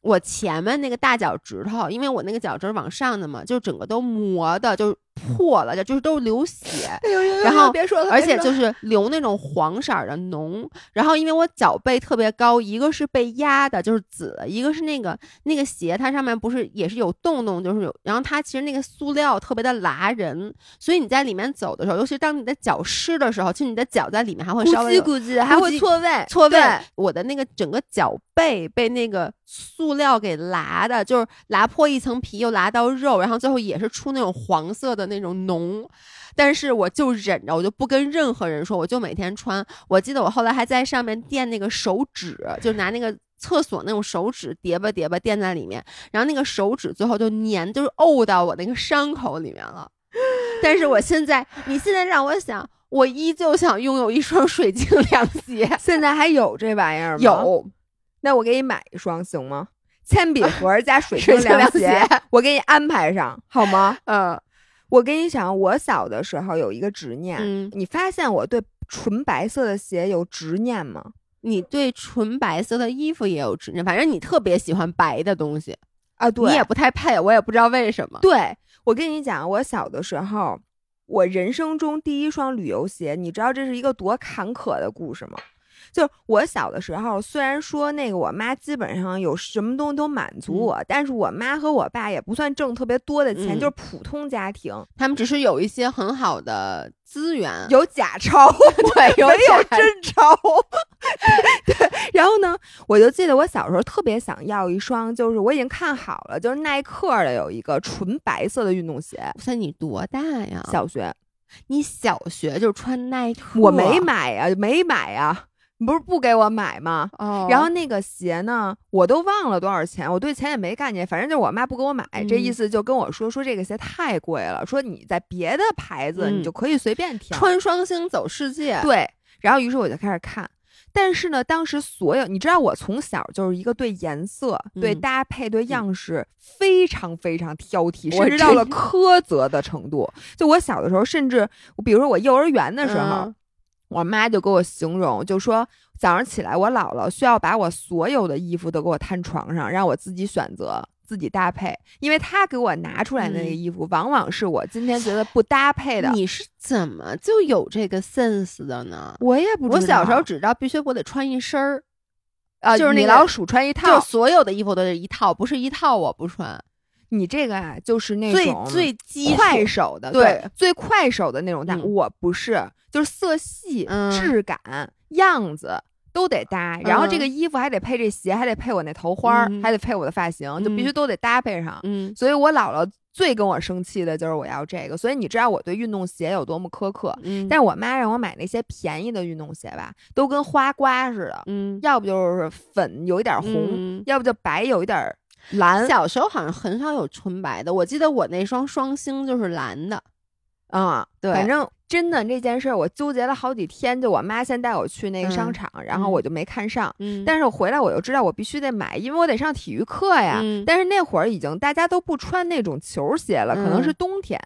我前面那个大脚趾头，因为我那个脚趾往上的嘛，就整个都磨的就破了，就就是都流血。哎呦呦呦，然后别说了，而且就是流那种黄色儿的脓，然后因为我脚背特别高，一个是被压的，就是紫；一个是那个那个鞋，它上面不是也是有洞洞，就是有，然后它其实那个塑料特别的拉人，所以你在里面走的时候，尤其当你的脚湿的时候，其实你的脚在里面还会稍微有咕叽，还会错位，错位，我的那个整个脚背被那个塑料给拉的，就是拉破一层皮，又拉到肉，然后最后也是出那种黄色的那种浓，但是我就忍着，我就不跟任何人说，我就每天穿。我记得我后来还在上面垫那个手指，就拿那个厕所那种手指叠吧叠吧垫在里面，然后那个手指最后就粘，就是沤到我那个伤口里面了。但是我现在，你现在让我想，我依旧想拥有一双水晶凉鞋。现在还有这玩意儿吗？有，那我给你买一双行吗？铅笔盒加水晶凉鞋，我给你安排上好吗？嗯，我跟你讲，我小的时候有一个执念，你发现我对纯白色的鞋有执念吗？你对纯白色的衣服也有执念，反正你特别喜欢白的东西啊。对，你也不太配，我也不知道为什么。对我跟你讲，我小的时候，我人生中第一双旅游鞋，你知道这是一个多坎坷的故事吗？就我小的时候，虽然说那个我妈基本上有什么东西都满足我，但是我妈和我爸也不算挣特别多的钱，就是普通家庭，他们只是有一些很好的资源，有假钞，对，没有真钞。对，然后呢，我就记得我小时候特别想要一双，就是我已经看好了，就是耐克的有一个纯白色的运动鞋。那你多大呀？小学？你小学就穿耐克？我没买呀，没买呀。你不是不给我买吗？哦，然后那个鞋呢，我都忘了多少钱，我对钱也没概念，反正就是我妈不给我买，这意思就跟我说说这个鞋太贵了，说你在别的牌子你就可以随便挑，穿双星走世界。对，然后于是我就开始看，但是呢，当时所有你知道，我从小就是一个对颜色、对搭配、对样式非常非常挑剔，甚至到了苛责的程度。就我小的时候，甚至比如说我幼儿园的时候。我妈就给我形容，就说早上起来，我姥姥需要把我所有的衣服都给我摊床上，让我自己选择、自己搭配，因为她给我拿出来那个衣服，往往是我今天觉得不搭配的。你是怎么就有这个 sense 的呢？我也不知道，我小时候只知道必须我得穿一身儿，啊，就是米老鼠穿一套，就所有的衣服都是一套，不是一套我不穿。你这个啊，就是那种最最快手的，对，最快手的那种搭。我不是，就是色系、质感、样子都得搭，然后这个衣服还得配这鞋，还得配我那头花，还得配我的发型，就必须都得搭配上。嗯，所以我姥姥最跟我生气的就是我要这个，所以你知道我对运动鞋有多么苛刻。嗯，但是我妈让我买那些便宜的运动鞋吧，都跟花瓜似的。嗯，要不就是粉有一点红，要不就白有一点。蓝小时候好像很少有纯白的，我记得我那双双星就是蓝的，啊，对，反正真的这件事儿我纠结了好几天，就我妈先带我去那个商场，然后我就没看上，嗯，但是我回来我就知道我必须得买，因为我得上体育课呀，但是那会儿已经大家都不穿那种球鞋了，可能是冬天。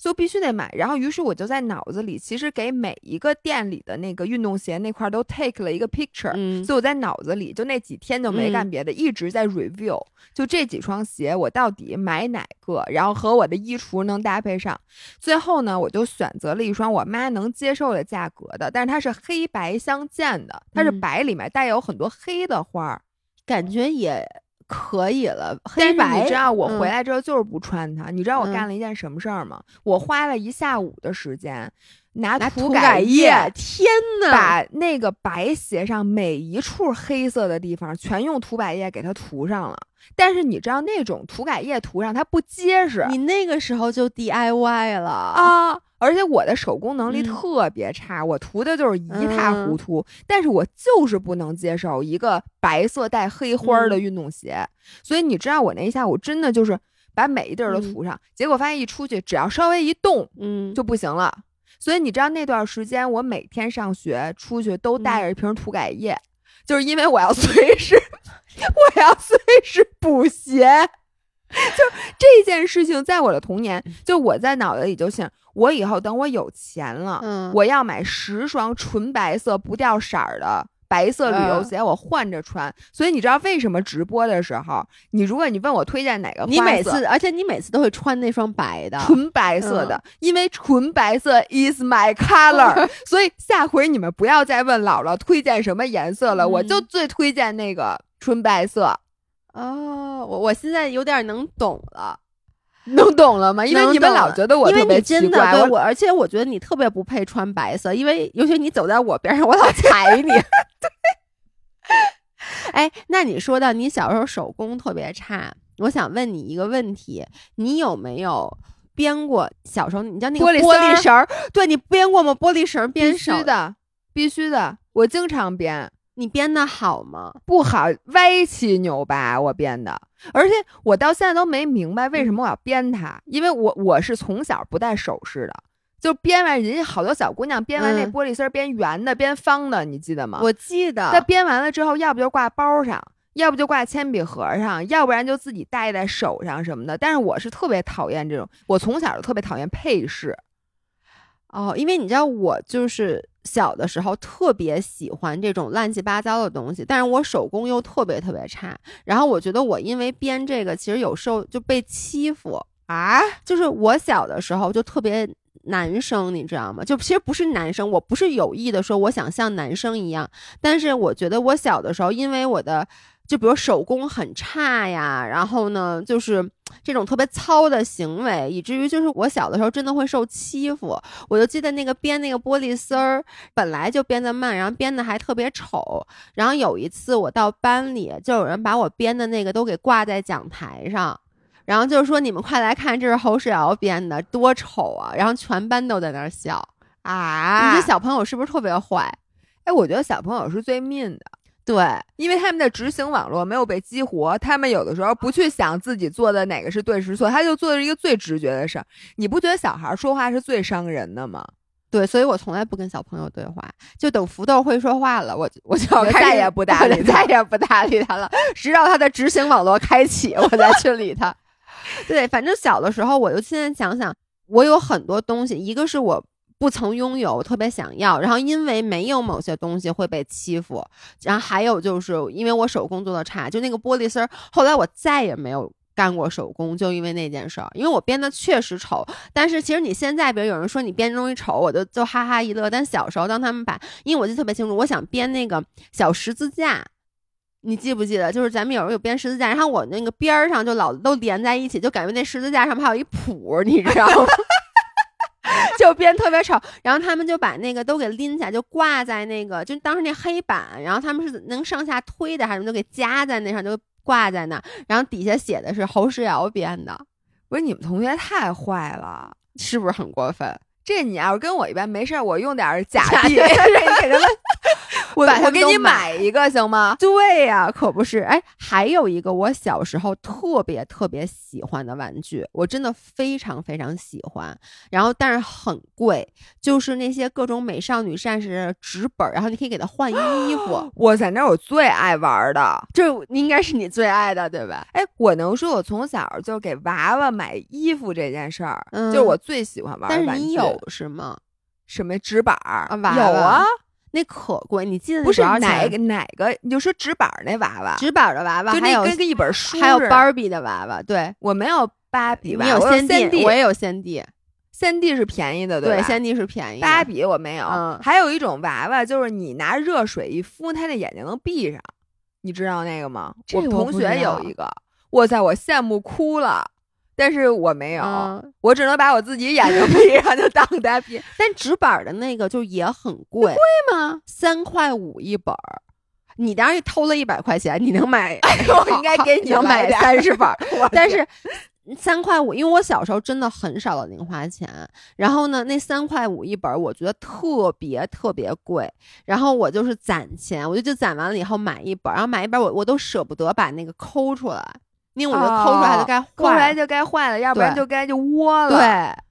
就必须得买，然后于是我就在脑子里，其实给每一个店里的那个运动鞋那块都 take 了一个 picture，所以我在脑子里就那几天就没干别的，一直在 review，就这几双鞋我到底买哪个，然后和我的衣橱能搭配上。最后呢，我就选择了一双我妈能接受的价格的，但是它是黑白相间的，它是白里面带有很多黑的花儿，感觉也。可以了，黑白。你知道我回来之后就是不穿它。你知道我干了一件什么事儿吗？我花了一下午的时间，拿涂改液，天呐，把那个白鞋上每一处黑色的地方全用涂改液给它涂上了。但是你知道那种涂改液涂上它不结实，你那个时候就 DIY 了啊。而且我的手工能力特别差，我涂的就是一塌糊涂。但是我就是不能接受一个白色带黑花的运动鞋，所以你知道我那一下午真的就是把每一地儿都涂上，结果发现一出去只要稍微一动，嗯，就不行了。所以你知道那段时间我每天上学出去都带着一瓶涂改液，就是因为我要 随时，我要随时补鞋。就这件事情，在我的童年，就我在脑子里就想。我以后等我有钱了，嗯，我要买十双纯白色不掉色儿的白色旅游鞋，我换着穿。所以你知道为什么直播的时候，你如果你问我推荐哪个，你每次，而且你每次都会穿那双白的，纯白色的，因为纯白色 is my color。所以下回你们不要再问姥姥推荐什么颜色了，我就最推荐那个纯白色。哦，我我现在有点能懂了。能懂了吗？因为你们老觉得我特别奇怪，我而且我觉得你特别不配穿白色，因为尤其你走在我边上，我老踩你。哎，那你说到你小时候手工特别差，我想问你一个问题：你有没有编过？小时候你知道那个玻璃绳儿，对你编过吗？玻璃绳儿编必手须，的，必须的，我经常编。你编的好吗？不好，歪七扭八，我编的，而且我到现在都没明白为什么我要编它，因为我我是从小不戴首饰的，就编完人家好多小姑娘编完那嗯玻璃丝儿编圆的、编方的，你记得吗？我记那得，编完了之后，要不就挂包上，要不就挂铅笔盒上，要不然就自己戴在手上什么的。但是我是特别讨厌这种，我从小就特别讨厌配饰。哦，因为你知道我就是小的时候特别喜欢这种乱七八糟的东西，但是我手工又特别特别差。然后我觉得我因为编这个，其实有时候就被欺负啊，就是我小的时候就特别男生，你知道吗？就其实不是男生，我不是有意的说我想像男生一样，但是我觉得我小的时候，因为我的就比如手工很差呀，然后呢，就是这种特别糙的行为，以至于就是我小的时候真的会受欺负。我就记得那个编那个玻璃丝儿，本来就编得慢，然后编的还特别丑。然后有一次我到班里，就有人把我编的那个都给挂在讲台上。然后就是说，你们快来看，这是侯世瑶编的，多丑啊！然后全班都在那儿笑。啊！你这小朋友是不是特别坏？哎，我觉得小朋友是最命的。对，因为他们的执行网络没有被激活，他们有的时候不去想自己做的哪个是对是错，他就做的是一个最直觉的事儿。你不觉得小孩说话是最伤人的吗？对，所以我从来不跟小朋友对话，就等福豆会说话了，我我就再也不搭理他再也不搭理他了，直到他的执行网络开启，我再去理他。对，反正小的时候，我就现在想想，我有很多东西，一个是我不曾拥有，特别想要，然后因为没有某些东西会被欺负，然后还有就是因为我手工做的差，就那个玻璃丝儿，后来我再也没有。干过手工，就因为那件事儿，因为我编的确实丑。但是其实你现在，比如有人说你编东西丑，我就就哈哈一乐。但小时候，当他们把，因为我记得特别清楚，我想编那个小十字架，你记不记得？就是咱们有时候有编十字架，然后我那个边儿上就老都连在一起，就感觉那十字架上面还有一谱，你知道吗？就编特别丑，然后他们就把那个都给拎起来，就挂在那个，就当时那黑板，然后他们是能上下推的，还是就给夹在那上，就挂在那，然后底下写的是侯世瑶编的，不是你们同学太坏了，是不是很过分？这你要是跟我一般没事儿，我用点儿假币，假币给他们我我给你买买一个行吗？对呀、可不是。哎，还有一个我小时候特别特别喜欢的玩具，我真的非常非常喜欢。然后但是很贵，就是那些各种美少女战士纸本儿，然后你可以给它换衣服，我在那儿我最爱玩的，这应该是你最爱的，对吧？哎，我能说我从小就给娃娃买衣服这件事儿，嗯就是我最喜欢玩但是的玩具。你有是吗？什么纸板儿啊娃有啊娃，那可贵，你记得不是哪个哪个，你就说纸板儿那娃娃，纸板的娃娃，就还有那跟跟一本书还有芭比的娃娃，对。我没有芭比你娃娃，我有三 D，我也有先 D，三 D 是便宜的，对，吧？先 D 是便宜的。芭比我没有，嗯还有一种娃娃，就是你拿热水一敷，它的眼睛能闭上，你知道那个吗？我我同学有一个，哇塞，我羡慕哭了，但是我没有，嗯我只能把我自己眼睛闭上，就当它闭。但纸板儿的那个就也很贵，贵吗？三块五一本儿。你当然偷了一百块钱，你能买，我应该给你能买三十本儿，但是三块五，因为我小时候真的很少的零花钱，然后呢，那三块五一本儿，我觉得特别特别贵，然后我就是攒钱，我就就攒完了以后买一本儿，然后买一本儿我我都舍不得把那个抠出来，因为我觉得抠出来就该抠出来，就该坏了，要不然就该就窝了。，对。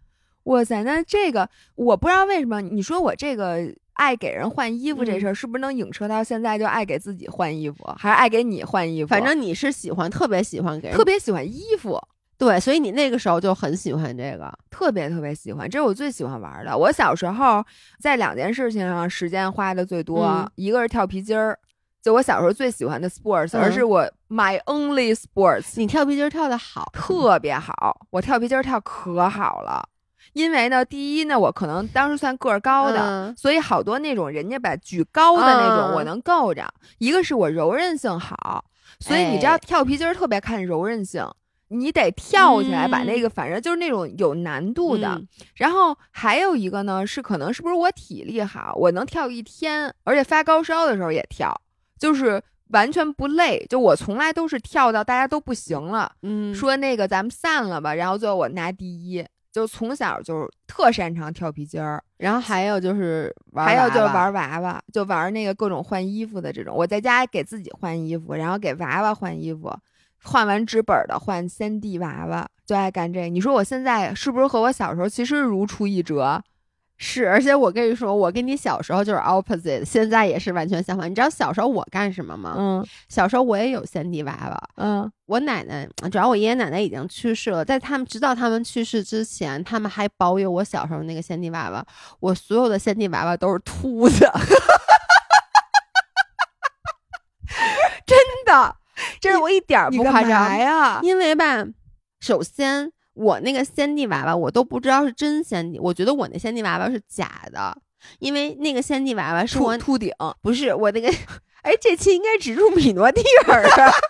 哇塞，那这个我不知道为什么，你说我这个爱给人换衣服这嗯事儿，是不是能影射到现在就爱给自己换衣服，还是爱给你换衣服？反正你是喜欢，特别喜欢给人特别喜欢衣服。对，所以你那个时候就很喜欢这个。特别特别喜欢，这是我最喜欢玩的。我小时候在两件事情上时间花的最多，嗯一个是跳皮筋儿，就我小时候最喜欢的 sports，、嗯而是我 my only sports，你跳皮筋跳的好，特别好。我跳皮筋跳可好了，因为呢，第一呢，我可能当时算个儿高的。嗯。所以好多那种人家把举高的那种嗯。我能够着，一个是我柔韧性好，所以你知道哎。跳皮筋儿特别看柔韧性，你得跳起来把那嗯。个反正就是那种有难度的，嗯。然后还有一个呢，是可能是不是我体力好，我能跳一天，而且发高烧的时候也跳，就是完全不累。就我从来都是跳到大家都不行了，嗯，说那个咱们散了吧，然后最后我拿第一，就从小就特擅长跳皮筋儿，然后还有就是玩还有就是玩娃娃，就玩那个各种换衣服的这种。我在家给自己换衣服，然后给娃娃换衣服，换完纸本的换三 D 娃娃，就爱干这个。你说我现在是不是和我小时候其实如出一辙？是，而且我跟你说，我跟你小时候就是 opposite，现在也是完全相反。你知道小时候我干什么吗？嗯小时候我也有先帝娃娃，嗯，我奶奶，主要我爷爷奶奶已经去世了，在他们直到他们去世之前，他们还保有我小时候那个先帝娃娃。我所有的先帝娃娃都是秃子，真的，这是我一点不夸张。呀？因为吧，首先我那个仙蒂娃娃我都不知道是真仙蒂，我觉得我那仙蒂娃娃是假的，因为那个仙蒂娃娃是我秃秃顶，不是我那个，哎，这期应该植入米诺地尔啊。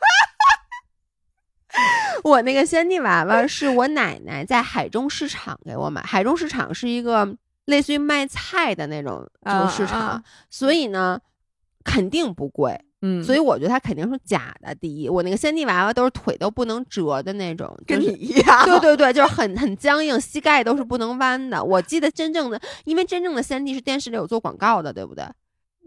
我那个仙蒂娃娃是我奶奶在海中市场给我买，海中市场是一个类似于卖菜的那种这个市场，啊啊所以呢肯定不贵，嗯所以我觉得它肯定是假的。第一，我那个先帝娃娃都是腿都不能折的那种，跟你一样。对对对，就是很很僵硬，膝盖都是不能弯的。我记得真正的，因为真正的先帝是电视里有做广告的，对不对？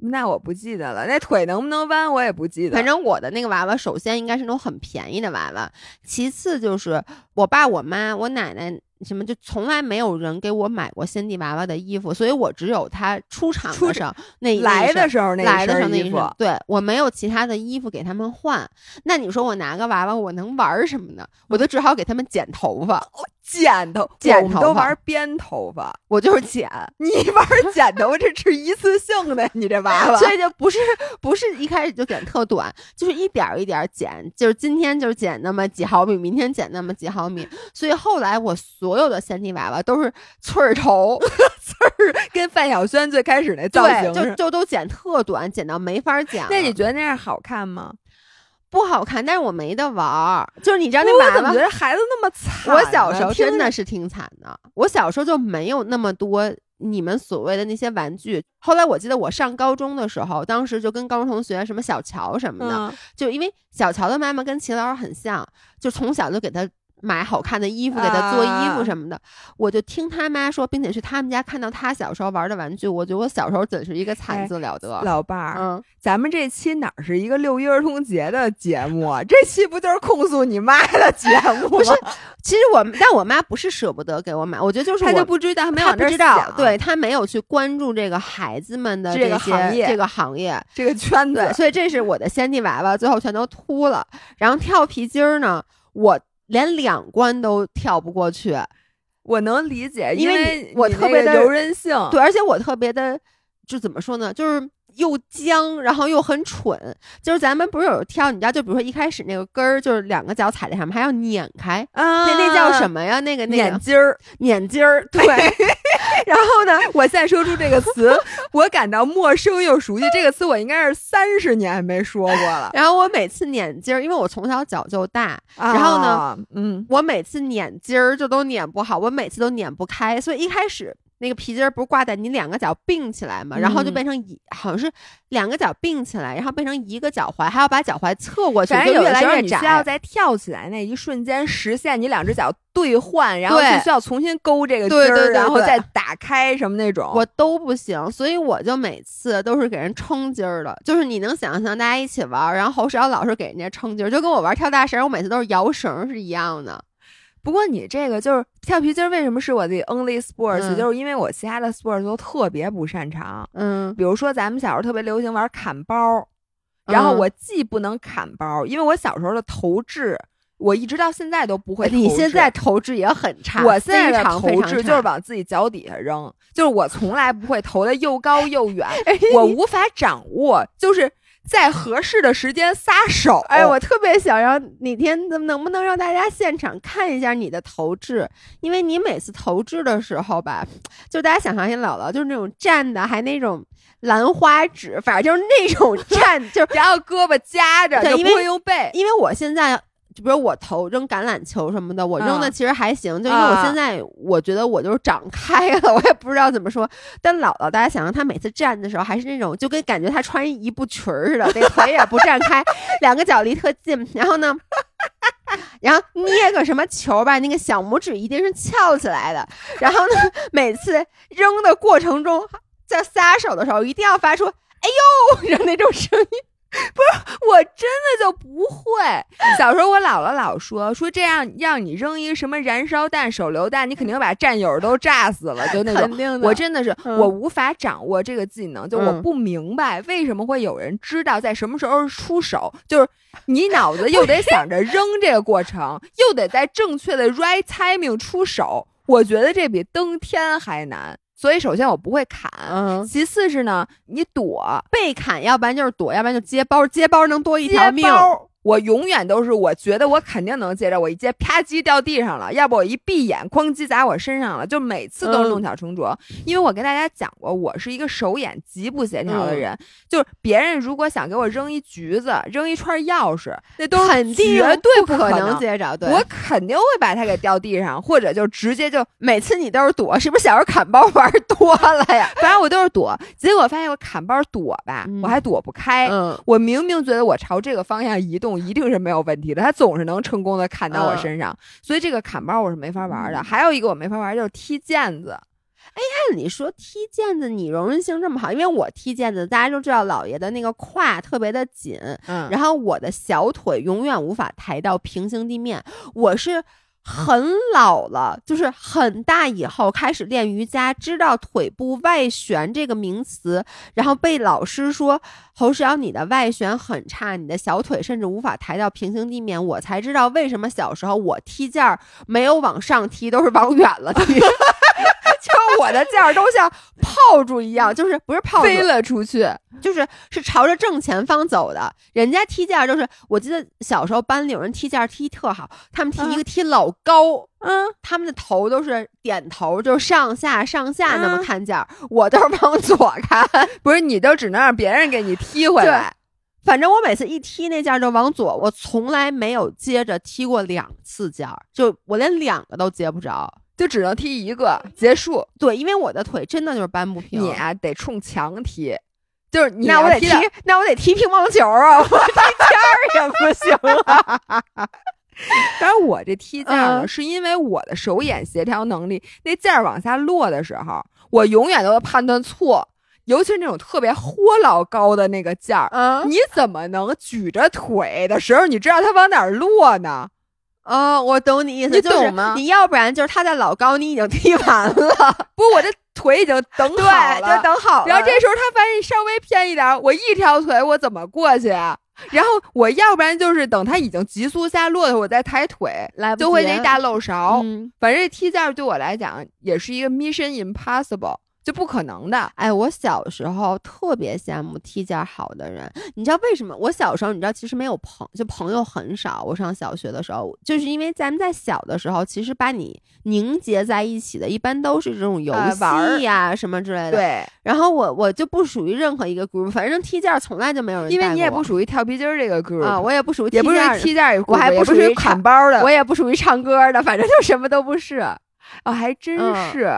那我不记得了，那腿能不能弯我也不记得。反正我的那个娃娃，首先应该是那种很便宜的娃娃，其次就是我爸、我妈、我奶奶什么，就从来没有人给我买过仙帝娃娃的衣服，所以我只有他出场的时候那一来的时时候那一来的时候身衣服对我没有其他的衣服给他们换。那你说我拿个娃娃，我能玩什么呢？我就只好给他们剪头发，剪头，剪我们都玩编头发，我就是剪。你玩剪头发这是一次性的，你这娃娃。所以就不是不是一开始就剪特短，就是一点儿一点儿剪，就是今天就是剪那么几毫米，明天剪那么几毫米。所以后来我所有的先帝娃娃都是翠儿头，跟范晓萱最开始那造，型，就就都剪特短，剪到没法剪。那你觉得那样好看吗？不好看？但是我没得玩儿，就是你知道那娃娃我怎么觉。得孩子那么惨？我小时候真的是挺惨的，我小时候就没有那么多你们所谓的那些玩具。后来我记得我上高中的时候，当时就跟高中同学什么小乔什么的，嗯就因为小乔的妈妈跟齐老师很像，就从小就给他买好看的衣服，给他做衣服啊什么的。我就听他妈说，并且去他们家看到他小时候玩的玩具，我觉得我小时候真是一个惨字了得。老伴儿，嗯，咱们这期哪儿是一个六一儿童节的节目啊？这期不就是控诉你妈的节目吗？不是其实我，但我妈不是舍不得给我买，我觉得就是她就不知道，他没她往这儿不知道，对她没有去关注这个孩子们的这个些行业这个行业，这个圈，子，所以这是我的先帝娃娃，最后全都秃了。然后跳皮筋儿呢，我连两关都跳不过去。我能理解，因为我特别的柔韧性，对，而且我特别的，就怎么说呢，就是又僵，然后又很蠢。就是咱们不是有跳，你知道，就比如说一开始那个根儿，就是两个脚踩在上面，还要碾开。啊，那那叫什么呀？那个那个眼筋儿。碾筋儿，对。然后呢，我现在说出这个词，我感到陌生又熟悉。这个词我应该是三十年没说过了。然后我每次碾筋儿，因为我从小脚就大，然后呢啊，嗯，我每次碾筋儿就都碾不好，我每次都碾不开，所以一开始那个皮筋儿不是挂在你两个脚并起来嘛，然后就嗯变成一好像是两个脚并起来，然后变成一个脚踝，还要把脚踝侧过去，反就越来越窄。你需要在跳起来那一瞬间实现你两只脚兑换，然后就需要重新勾这个筋儿，然后再打开什么那种。我都不行，所以我就每次都是给人撑筋儿的，就是你能想象大家一起玩儿，然后侯世瑶老是给人家撑筋儿，就跟我玩跳大绳，我每次都是摇绳是一样的。不过你这个就是跳皮筋儿，为什么是我的 only sports？、嗯就是因为我其他的 sports 都特别不擅长。嗯，比如说咱们小时候特别流行玩砍包，然后嗯我既不能砍包，因为我小时候的投掷，我一直到现在都不会。你现在投掷也很差，我现在的投掷就是往自己脚底下扔，就是我从来不会投的又高又远，哎我无法掌握，就是在合适的时间撒手。哎，我特别想让哪天能能不能让大家现场看一下你的投掷，因为你每次投掷的时候吧，就大家想象一下姥姥就是那种站的，还那种兰花指，反正就是那种 站，就是然后胳膊夹着，就不会用背。因为我现在。就比如我投扔橄榄球什么的，我扔的嗯其实还行，就因为我啊现在我觉得我就是长开了，我也不知道怎么说。但姥姥，大家想象她每次站的时候，还是那种就跟感觉她穿一步裙儿似的，那腿也不站开，两个脚离特近，然后呢，然后捏个什么球吧，那个小拇指一定是翘起来的。然后呢，每次扔的过程中，在撒手的时候，一定要发出“哎呦”的那种声音。不是，我真的就不会。小时候我姥姥老说说这样让你扔一个什么燃烧弹、手榴弹，你肯定把战友都炸死了，就那种。我真的是我无法掌握这个技能，就我不明白为什么会有人知道在什么时候出手，就是你脑子又得想着扔这个过程，又得在正确的 right timing 出手。我觉得这比登天还难。所以，首先我不会砍，嗯，其次是呢，你躲。被砍，要不然就是躲，要不然就接包，接包能多一条命。我永远都是，我觉得我肯定能接着，我一接啪叽掉地上了，要不我一闭眼哐叽砸我身上了，就每次都是弄巧成拙。因为我跟大家讲过，我是一个手眼极不协调的人，就是别人如果想给我扔一橘子，扔一串钥匙，那都肯定绝对不可能接着。对，我肯定会把它给掉地上，或者就直接就每次你都是躲，是不是小时候砍包玩多了呀？反正我都是躲，结果发现我砍包躲吧，我还躲不开。嗯，我明明觉得我朝这个方向移动一定是没有问。题的，他总是能成功的砍到我身上，所以这个砍包我是没法玩的。还有一个我没法玩就是踢毽子。哎，按理说踢毽子你容忍性这么好，因为我踢毽子，大家都知道老爷的那个胯特别的紧，嗯，然后我的小腿永远无法抬到平行地面，我是。很老了，就是很大以后开始练瑜伽，知道腿部外旋这个名词，然后被老师说侯世瑶你的外旋很差，你的小腿甚至无法抬到平行地面，我才知道为什么小时候我踢毽儿没有往上踢，都是往远了踢。就我的劲儿都像炮竹一样，就是不是炮飞了出去，就是是朝着正前方走的。人家踢毽儿都是，我记得小时候班里有人踢毽儿踢特好，他们踢一个踢老高，嗯，他们的头都是点头，就上下上下那么看毽儿。我都是往左看，不是你都只能让别人给你踢回来。反正我每次一踢那毽儿就往左，我从来没有接着踢过两次毽儿，就我连两个都接不着。就只能踢一个结束，对，因为我的腿真的就是搬不平。你啊，得冲墙踢，就是你那我得踢，那我得踢乒乓球啊，我踢毽儿也不行啊。当然，我这踢毽儿呢，是因为我的手眼协调能力，那毽儿往下落的时候，我永远都会判断错，尤其是那种特别豁老高的那个毽儿，嗯，你怎么能举着腿的时候，你知道它往哪儿落呢？哦，我懂你意思，你懂吗？你要不然就是他在老高，你已经踢完了，不，我这腿已经等 好了，就等好了。然后这时候他发现稍微偏一点，我一条腿我怎么过去啊？然后我要不然就是等他已经急速下落的我再抬腿，来就会那大漏勺。嗯，反正这踢毽对我来讲也是一个 mission impossible。就不可能的，哎，我小时候特别羡慕踢毽好的人，你知道为什么？我小时候你知道其实没有朋，就朋友很少。我上小学的时候，就是因为咱们在小的时候，其实把你凝结在一起的，一般都是这种游戏呀什么之类的。对。然后我我就不属于任何一个 group，反正踢毽从来就没有人。因为你也不属于跳皮筋儿这个 group 啊，我也不属于，也不是踢毽，我还不属于砍包的，我也不属于唱歌的，反正就什么都不是。哦，还真是。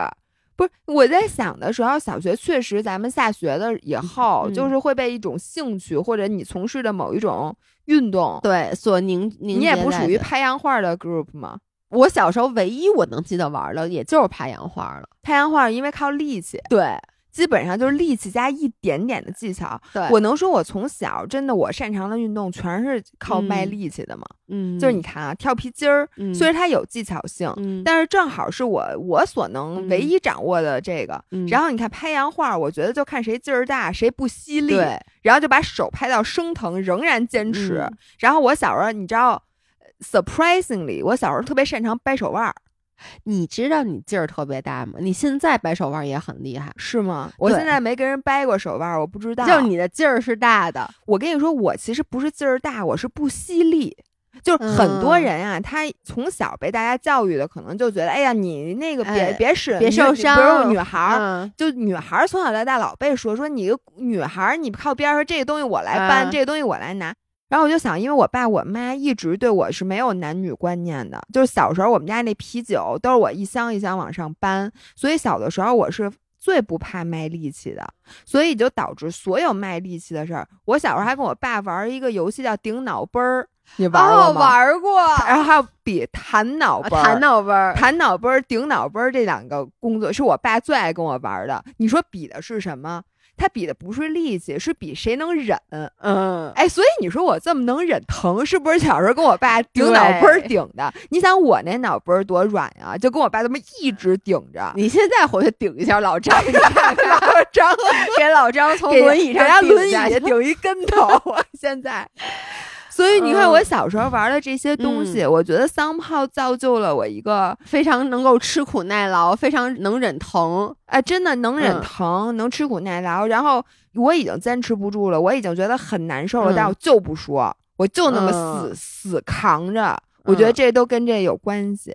不是我在想的时候，小学确实，咱们下学了以后，就是会被一种兴趣或者你从事的某一种运动对所凝凝。你也不属于拍洋画的 group 吗？我小时候唯一我能记得玩的，也就是拍洋画了。拍洋画因为靠力气，对。基本上就是力气加一点点的技巧。对我能说，我从小真的我擅长的运动全是靠卖力气的吗？嗯，就是你看啊，跳皮筋儿，虽然它有技巧性，但是正好是我我所能唯一掌握的这个。然后你看拍洋画，我觉得就看谁劲儿大，谁不吸力，然后就把手拍到生疼，仍然坚持。然后我小时候，你知道，surprisingly，我小时候特别擅长掰手腕。你知道你劲儿特别大吗？你现在掰手腕也很厉害，是吗？我现在没跟人掰过手腕，我不知道。就你的劲儿是大的。我跟你说，我其实不是劲儿大，我是不犀利。就是很多人啊，他从小被大家教育的，可能就觉得，哎呀，你那个别别使，别受伤。比如女孩儿，就女孩儿从小到大老被说说你个女孩儿，你靠边儿，说，这个东西我来搬，这个东西我来拿。然后我就想，因为我爸我妈一直对我是没有男女观念的，就是小时候我们家那啤酒都是我一箱一箱往上搬，所以小的时候我是最不怕卖力气的，所以就导致所有卖力气的事儿。我小时候还跟我爸玩一个游戏叫顶脑杯儿，你玩过哦，吗？玩过，然后还有比弹脑啊杯儿、弹脑杯儿，弹脑杯儿、顶脑杯儿这两个工作是我爸最爱跟我玩的。你说比的是什么？他比的不是力气，是比谁能忍。嗯，哎，所以你说我这么能忍疼，是不是小时候跟我爸顶脑杯儿顶的？你想我那脑杯儿多软呀，就跟我爸这么一直顶着。你现在回去顶一下老张，你看看，张给老张从轮椅上给他顶下去轮椅顶一跟头，我 现在。所以你看，嗯我小时候玩的这些东西，我觉得桑炮造就了我一个，非常能够吃苦耐劳，非常能忍疼。哎，真的能忍嗯疼，能吃苦耐劳。然后我已经坚持不住了，我已经觉得很难受了，嗯但我就不说，我就那么死、嗯死扛着。我觉得嗯这都跟这有关系。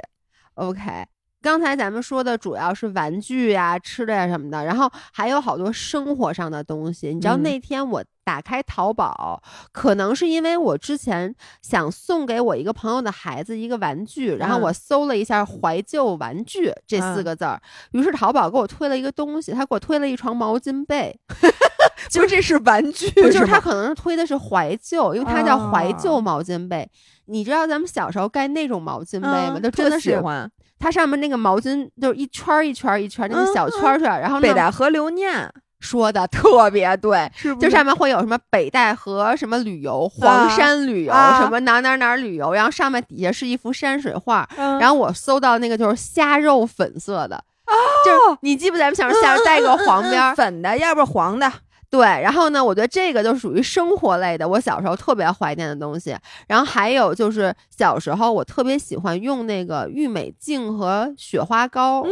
OK，刚才咱们说的主要是玩具呀、吃的呀什么的，然后还有好多生活上的东西。你知道嗯那天我打开淘宝，可能是因为我之前想送给我一个朋友的孩子一个玩具，然后嗯我搜了一下“怀旧玩具”这四嗯个字儿，于是淘宝给我推了一个东西，他给我推了一床毛巾被。就这是玩具，不就是他可能是推的是怀旧，因为它叫怀哦旧毛巾被。你知道咱们小时候盖那种毛巾被吗？嗯就真的喜欢它上面那个毛巾就是一圈儿一圈儿一圈儿那个嗯小圈圈儿，然后呢北戴河留念，说的特别对，就上面会有什么北戴河什么旅游、黄山旅游、啊什么哪哪哪旅游，然后上面底下是一幅山水画，嗯然后我搜到那个就是虾肉粉色的。哦就是你记不记得咱们小时候下边带个黄边儿，粉的，要不然黄的。对，然后呢，我觉得这个就属于生活类的，我小时候特别怀念的东西。然后还有就是小时候我特别喜欢用那个郁美净和雪花膏。嗯，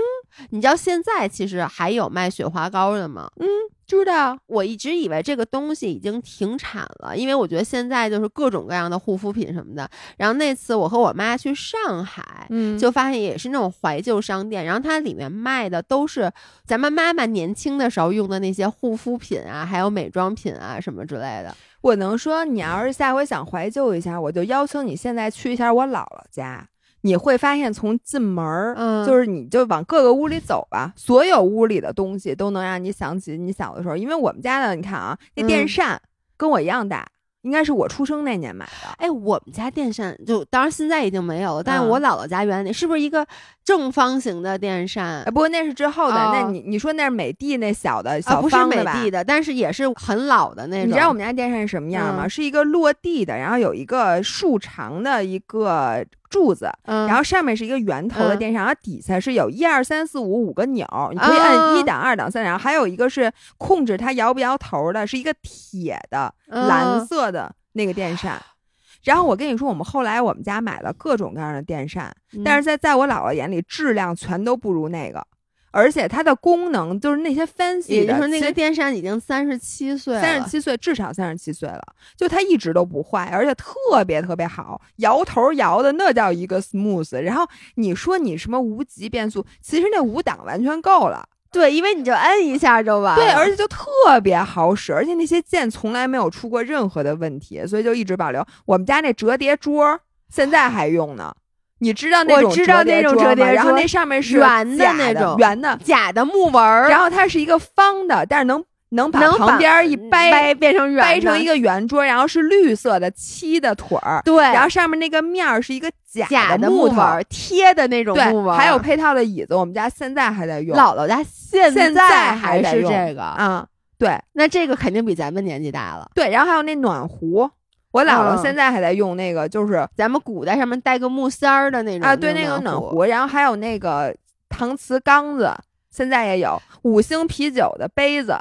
你知道现在其实还有卖雪花膏的吗？嗯，知道。我一直以为这个东西已经停产了，因为我觉得现在就是各种各样的护肤品什么的。然后那次我和我妈去上海，嗯就发现也是那种怀旧商店，然后它里面卖的都是咱们妈妈年轻的时候用的那些护肤品啊，还有美妆品啊什么之类的。我能说，你要是下回想怀旧一下，我就邀请你现在去一下我姥姥家。你会发现，从进门儿，嗯就是你就往各个屋里走吧，所有屋里的东西都能让你想起你小的时候。因为我们家的，你看啊，那电嗯扇跟我一样大，应该是我出生那年买的。哎，我们家电扇就当然现在已经没有了，但是嗯我姥姥家原来是不是一个正方形的电扇哎，？不过那是之后的。那哦你你说那是美的那小的啊，小方的吧？美的的，但是也是很老的那种。你知道我们家电扇是什么样吗？嗯是一个落地的，然后有一个竖长的一个柱子，嗯，然后上面是一个圆头的嗯。电扇，然后底下是有一二三四五五个钮，你可以按啊一档、二档、三档，然后还有一个是控制它摇不摇头的，是一个铁的蓝嗯。色的那个电扇。然后我跟你说，我们后来我们家买了各种各样的电扇，但是是在在我姥姥眼里，质量全都不如那个，而且它的功能就是那些 fancy，也就是，那个电扇已经三十七岁了，三十七岁，至少三十七岁了，就它一直都不坏，而且特别特别好，摇头摇的那叫一个 smooth。然后你说你什么无极变速，其实那五档完全够了，对，因为你就摁一下就完了。对，而且就特别好使，而且那些键从来没有出过任何的问题，所以就一直保留。我们家那折叠桌现在还用呢。你知道那种我知道那种折叠桌然后那上面是圆的那种圆的，假的木纹儿，然后它是一个方的，但是能能把旁边一掰掰变成圆，掰成一个圆桌，然后是绿色的漆的腿儿，对，然后上面那个面儿是一个假假的木头贴的那种木纹，还有配套的椅子，我们家现在还在用。姥姥家现现在还是这个，啊、对那这个肯定比咱们年纪大了。对，然后还有那暖壶，我姥姥嗯现在还在用那个，就是、咱们古代上面带个木塞儿的那种啊，对，那个种，暖壶，然后还有那个搪瓷缸子，现在也有五星啤酒的杯子。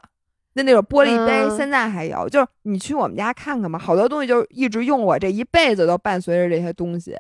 那那种玻璃杯嗯现在还有，就是你去我们家看看吧，好多东西就是一直用，我这一辈子都伴随着这些东西。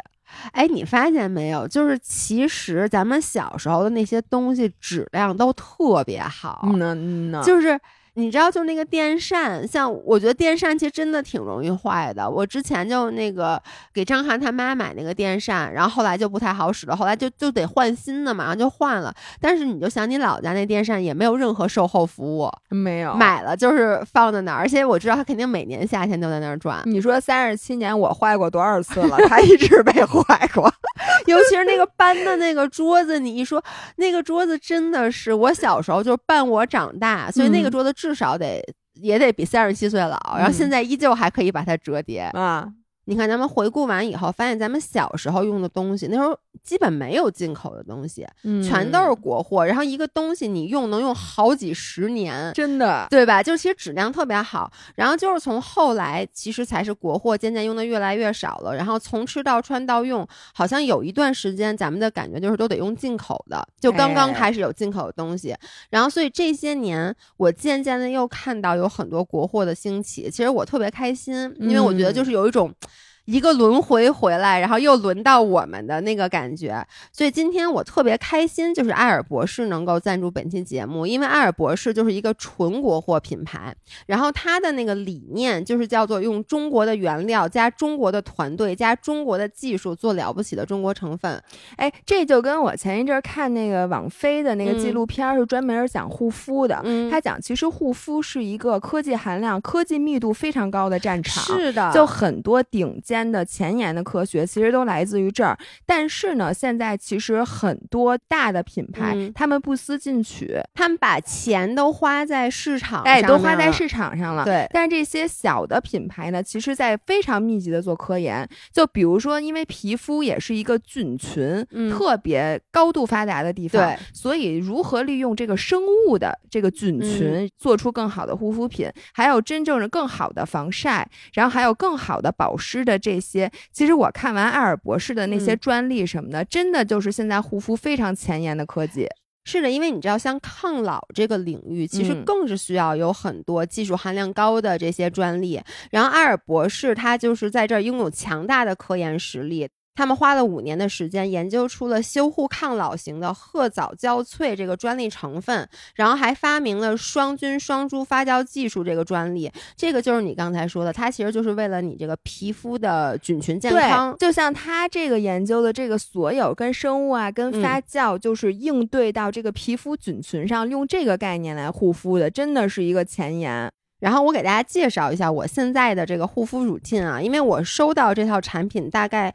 哎，你发现没有？就是其实咱们小时候的那些东西质量都特别好，嗯呢嗯呢，就是你知道，就那个电扇，像我觉得电扇其实真的挺容易坏的。我之前就那个给张涵他妈买那个电扇，然后后来就不太好使了，后来就就得换新的嘛，然后就换了。但是你就想你老家那电扇也没有任何售后服务，没有买了就是放在那儿，而且我知道他肯定每年夏天都在那儿转。你说三十七年我坏过多少次了？它一直没坏过。尤其是那个搬的那个桌子，你一说那个桌子真的是我小时候就是伴我长大，所以那个嗯桌子至少得也得比三十七岁老，然后现嗯在依旧还可以把它折叠。啊，你看咱们回顾完以后，发现咱们小时候用的东西，那时候基本没有进口的东西，全都是国货。然后一个东西你用能用好几十年，真的，对吧？就是其实质量特别好。然后就是从后来，其实才是国货渐渐用的越来越少了。然后从吃到穿到用，好像有一段时间咱们的感觉就是都得用进口的，就刚刚开始有进口的东西。然后所以这些年，我渐渐的又看到有很多国货的兴起，其实我特别开心，因为我觉得就是有一种。一个轮回回来，然后又轮到我们的那个感觉，所以今天我特别开心，就是艾尔博士能够赞助本期节目，因为艾尔博士就是一个纯国货品牌，然后它的那个理念就是叫做用中国的原料加中国的团队加中国的技术做了不起的中国成分。哎，这就跟我前一阵看那个网飞的那个纪录片是专门讲护肤的，嗯他讲其实护肤是一个科技含量、科技密度非常高的战场，是的，就很多顶尖。的前沿的科学其实都来自于这儿，但是呢，现在其实很多大的品牌，他们不思进取，他们把钱都花在市场，哎，都花在市场上了。对，但是这些小的品牌呢，其实在非常密集的做科研。就比如说，因为皮肤也是一个菌群特别高度发达的地方，对，所以如何利用这个生物的这个菌群做出更好的护肤品，还有真正的更好的防晒，然后还有更好的保湿的这。些其实我看完艾尔博士的那些专利什么的，真的就是现在护肤非常前沿的科技。是的，因为你知道，像抗老这个领域，其实更是需要有很多技术含量高的这些专利。然后艾尔博士他就是在这儿拥有强大的科研实力。他们花了五年的时间研究出了修护抗老型的褐藻胶萃这个专利成分，然后还发明了双菌双株发酵技术这个专利。这个就是你刚才说的，它其实就是为了你这个皮肤的菌群健康。就像它这个研究的这个所有跟生物啊、跟发酵，就是应对到这个皮肤菌群上，用这个概念来护肤的，真的是一个前沿。然后我给大家介绍一下我现在的这个护肤乳沁啊，因为我收到这套产品大概。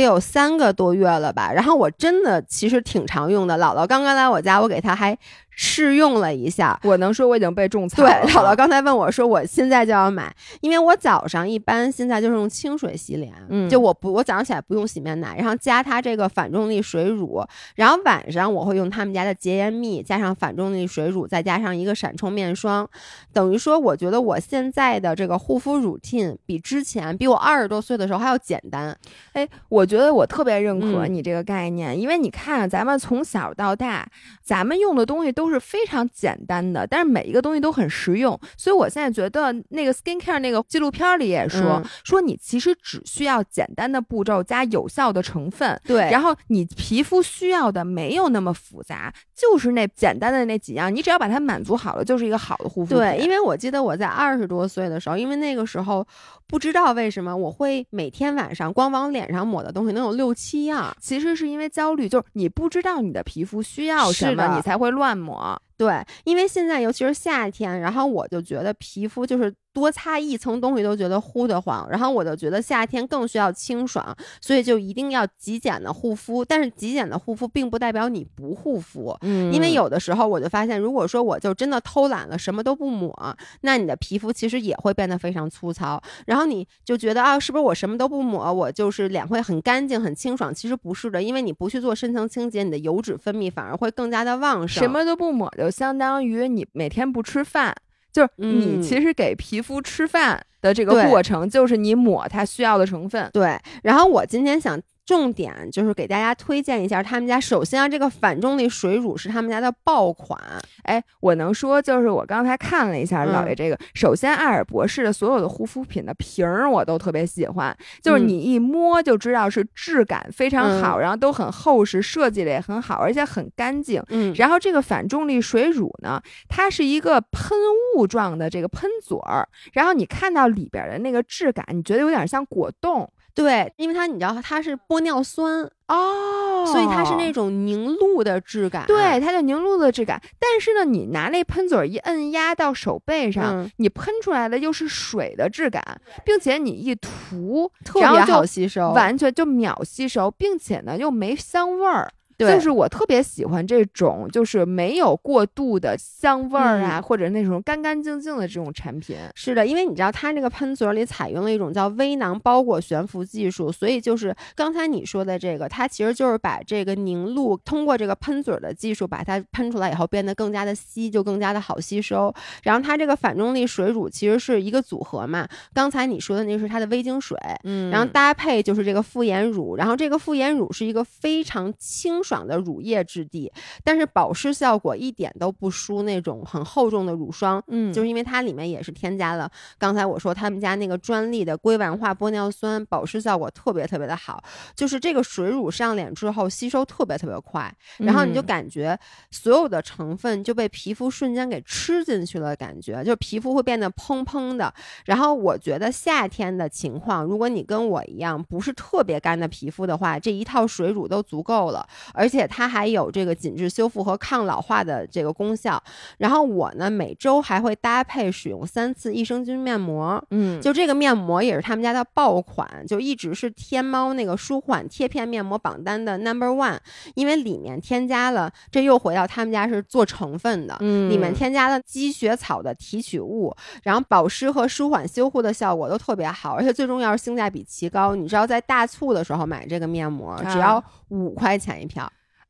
得有三个多月了吧，然后我真的其实挺常用的。姥姥刚刚来我家，我给她还。试用了一下，我能说我已经被种草了。对，姥姥刚才问我说，我现在就要买，因为我早上一般现在就是用清水洗脸，嗯，就我不，我早上起来不用洗面奶，然后加它这个反重力水乳，然后晚上我会用他们家的洁颜蜜，加上反重力水乳，再加上一个闪充面霜，等于说，我觉得我现在的这个护肤乳 e 比之前，比我二十多岁的时候还要简单。哎，我觉得我特别认可你这个概念，因为你看，咱们从小到大，咱们用的东西都。都是非常简单的，但是每一个东西都很实用，所以我现在觉得那个 skin care 那个纪录片里也说说你其实只需要简单的步骤加有效的成分，对，然后你皮肤需要的没有那么复杂，就是那简单的那几样，你只要把它满足好了，就是一个好的护肤。对，因为我记得我在二十多岁的时候，因为那个时候不知道为什么我会每天晚上光往脸上抹的东西能有六七样，其实是因为焦虑，就是你不知道你的皮肤需要什么，你才会乱抹。我。对，因为现在尤其是夏天，然后我就觉得皮肤就是。多擦一层东西都觉得呼得慌，然后我就觉得夏天更需要清爽，所以就一定要极简的护肤。但是极简的护肤并不代表你不护肤，嗯，因为有的时候我就发现，如果说我就真的偷懒了，什么都不抹，那你的皮肤其实也会变得非常粗糙。然后你就觉得啊，是不是我什么都不抹，我就是脸会很干净、很清爽？其实不是的，因为你不去做深层清洁，你的油脂分泌反而会更加的旺盛。什么都不抹，就相当于你每天不吃饭。就是你其实给皮肤吃饭的这个过程，就是你抹它需要的成分。对，然后我今天想。重点就是给大家推荐一下他们家。首先啊，这个反重力水乳是他们家的爆款。哎，我能说就是我刚才看了一下老爷这个。首先，艾尔博士的所有的护肤品的瓶儿我都特别喜欢，就是你一摸就知道是质感非常好，然后都很厚实，设计的也很好，而且很干净。嗯。然后这个反重力水乳呢，它是一个喷雾状的这个喷嘴儿，然后你看到里边的那个质感，你觉得有点像果冻。对，因为它你知道它是玻尿酸哦，所以它是那种凝露的质感。对，它就凝露的质感。但是呢，你拿那喷嘴一摁压到手背上，你喷出来的又是水的质感，并且你一涂特别好吸收，完全就秒吸收，并且呢又没香味儿。就是我特别喜欢这种，就是没有过度的香味儿啊，嗯或者那种干干净净的这种产品。是的，因为你知道它这个喷嘴儿里采用了一种叫微囊包裹悬浮技术，所以就是刚才你说的这个，它其实就是把这个凝露通过这个喷嘴儿的技术把它喷出来以后变得更加的稀，就更加的好吸收。然后它这个反重力水乳其实是一个组合嘛，刚才你说的那个是它的微晶水，嗯然后搭配就是这个复颜乳，然后这个复颜乳是一个非常清爽的乳液质地，但是保湿效果一点都不输那种很厚重的乳霜。嗯，就是因为它里面也是添加了刚才我说他们家那个专利的硅烷化玻尿酸，保湿效果特别特别的好。就是这个水乳上脸之后吸收特别特别快，然后你就嗯感觉所有的成分就被皮肤瞬间给吃进去了，感觉就皮肤会变得嘭嘭的。然后我觉得夏天的情况，如果你跟我一样不是特别干的皮肤的话，这一套水乳都足够了，而且它还有这个紧致修复和抗老化的这个功效。然后我呢，每周还会搭配使用三次益生菌面膜。嗯，就这个面膜也是他们家的爆款，就一直是天猫那个舒缓贴片面膜榜单的 number one，因为里面添加了，这又回到他们家是做成分的，嗯里面添加了积雪草的提取物，然后保湿和舒缓修护的效果都特别好，而且最重要是性价比奇高。你知道在大促的时候买这个面膜只要啊五块钱一票，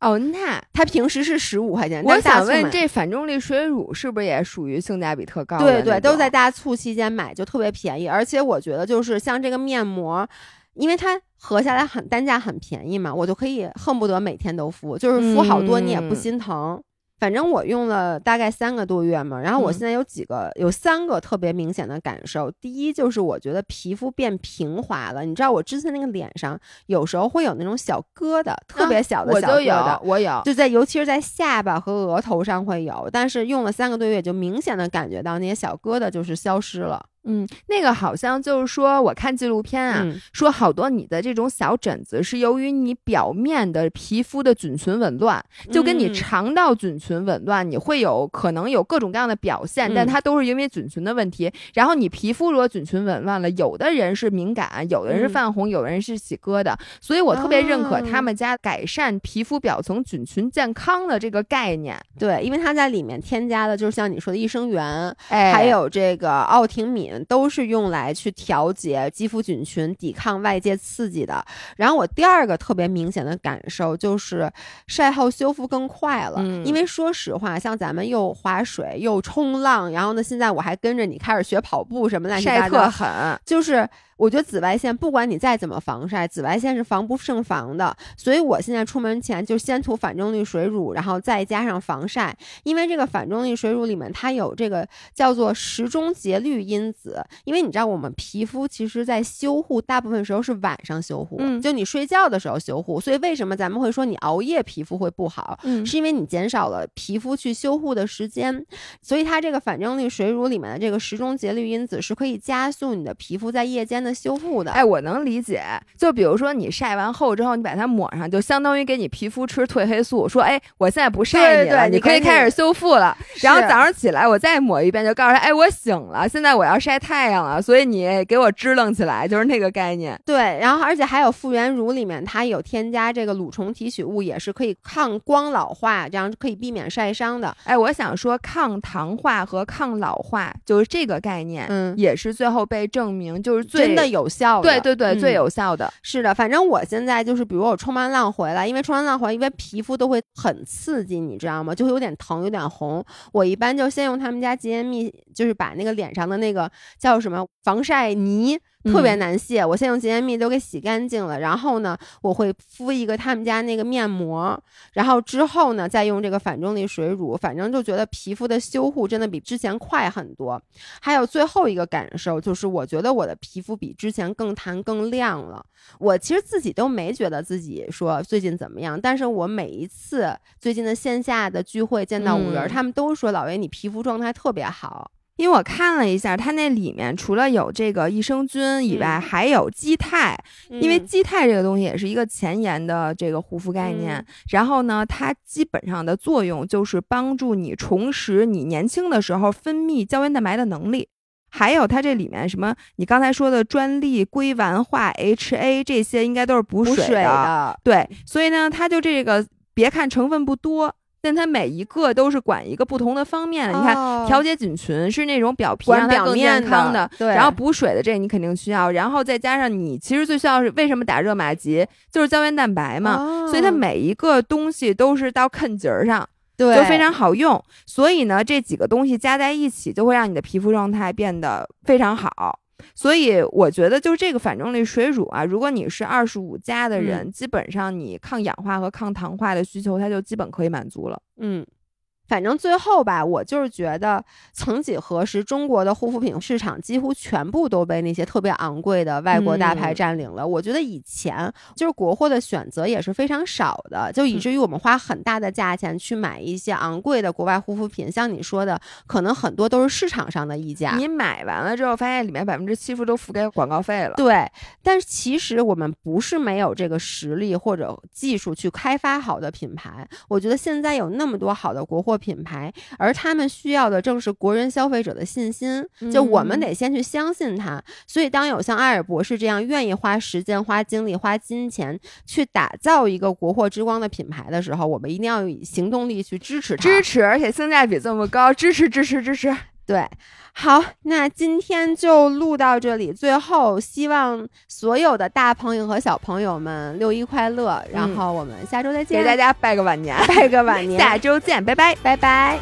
哦，那它平时是十五块钱。我想问，这反重力水乳是不是也属于性价比特高的？对对，都在大促期间买，就特别便宜。而且我觉得就是像这个面膜，因为它合下来很单价很便宜嘛，我就可以恨不得每天都敷，就是敷好多你也不嗯心疼。反正我用了大概三个多月嘛，然后我嗯现在有几个、有三个特别明显的感受。第一就是我觉得皮肤变平滑了，你知道我之前那个脸上有时候会有那种小疙瘩，特别小的小疙瘩，有，我有。就在尤其是在下巴和额头上会有，但是用了三个多月，就明显的感觉到那些小疙瘩就是消失了。嗯，那个好像就是说，我看纪录片啊，嗯说好多你的这种小疹子是由于你表面的皮肤的菌群紊乱，就跟你嗯。肠道菌群紊乱，你会有可能有各种各样的表现，但嗯。它都是因为菌群的问题。然后你皮肤如果菌群紊乱了，有的人是敏感，有的人是嗯。泛红，有的人是起疙瘩，所以我特别认可他哦。们家改善皮肤表层菌群健康的这个概念。对，因为它在里面添加的，就是像你说的益生元，哎，还有这个奥婷敏，都是用来去调节肌肤菌群、抵抗外界刺激的。然后我第二个特别明显的感受就是晒后修复更快了，嗯因为说实话，像咱们又划水又冲浪，然后呢，现在我还跟着你开始学跑步什么乱七晒八糟，特狠。就是我觉得紫外线不管你再怎么防晒，紫外线是防不胜防的。所以我现在出门前就先涂反重力水乳，然后再加上防晒，因为这个反重力水乳里面它有这个叫做时钟节律因子。因为你知道我们皮肤其实在修护大部分时候是晚上修护，嗯就你睡觉的时候修护。所以为什么咱们会说你熬夜皮肤会不好？嗯是因为你减少了皮肤去修护的时间，所以它这个反重力水乳里面的这个时钟节律因子是可以加速你的皮肤在夜间的修复的。哎，我能理解。就比如说你晒完后之后，你把它抹上，就相当于给你皮肤吃褪黑素，说哎，我现在不晒你了，对你可以开始修复了。然后早上起来我再抹一遍，就告诉他，哎，我醒了，现在我要晒太阳了，所以你给我支棱起来，就是那个概念。对，然后而且还有复原乳里面它有添加这个乳虫提取物，也是可以抗光老化，这样可以避免晒伤的。哎，我想说，抗糖化和抗老化就是这个概念，嗯也是最后被证明就是最真的有效的，对对对、嗯最有效的。是的，反正我现在就是，比如我冲完浪回来，因为冲完浪回来，因为皮肤都会很刺激，你知道吗？就会有点疼，有点红。我一般就先用他们家洁颜蜜，就是把那个脸上的那个叫什么防晒泥。特别嗯难卸，我先用洁颜蜜都给洗干净了，然后呢，我会敷一个他们家那个面膜，然后之后呢，再用这个反重力水乳，反正就觉得皮肤的修护真的比之前快很多。还有最后一个感受就是，我觉得我的皮肤比之前更弹更亮了。我其实自己都没觉得自己说最近怎么样，但是我每一次最近的线下的聚会见到五人，嗯他们都说老魏你皮肤状态特别好。因为我看了一下，它那里面除了有这个益生菌以外，嗯还有肌肽。因为嗯肌肽这个东西也是一个前沿的这个护肤概念。嗯然后呢，它基本上的作用就是帮助你重拾你年轻的时候分泌胶原蛋白的能力。还有它这里面什么，你刚才说的专利硅烷化 HA 这些，应该都是补水的，对，所以呢，它就这个别看成分不多。但它每一个都是管一个不同的方面的。你看，调节菌群是那种表皮让它更健康的，对。然后补水的这你肯定需要，然后再加上你其实最需要是为什么打热玛吉，就是胶原蛋白嘛。所以它每一个东西都是到坑节儿上，对，就非常好用。所以呢，这几个东西加在一起，就会让你的皮肤状态变得非常好。所以我觉得，就这个反重力水乳啊，如果你是二十五加的人，基本上你抗氧化和抗糖化的需求，它就基本可以满足了。嗯。反正最后吧，我就是觉得，曾几何时，中国的护肤品市场几乎全部都被那些特别昂贵的外国大牌占领了。我觉得以前就是国货的选择也是非常少的，就以至于我们花很大的价钱去买一些昂贵的国外护肤品。像你说的，可能很多都是市场上的溢价。你买完了之后，发现里面百分之七十都付给广告费了。对，但是其实我们不是没有这个实力或者技术去开发好的品牌。我觉得现在有那么多好的国货。品牌，而他们需要的正是国人消费者的信心。就我们得先去相信它。所以，当有像艾尔博士这样愿意花时间、花精力、花金钱去打造一个国货之光的品牌的时候，我们一定要以行动力去支持它。支持，而且性价比这么高，支持，支持，支持。对好那今天就录到这里最后希望所有的大朋友和小朋友们六一快乐然后我们下周再见给大家拜个晚年拜个晚 年下周见拜拜。拜拜。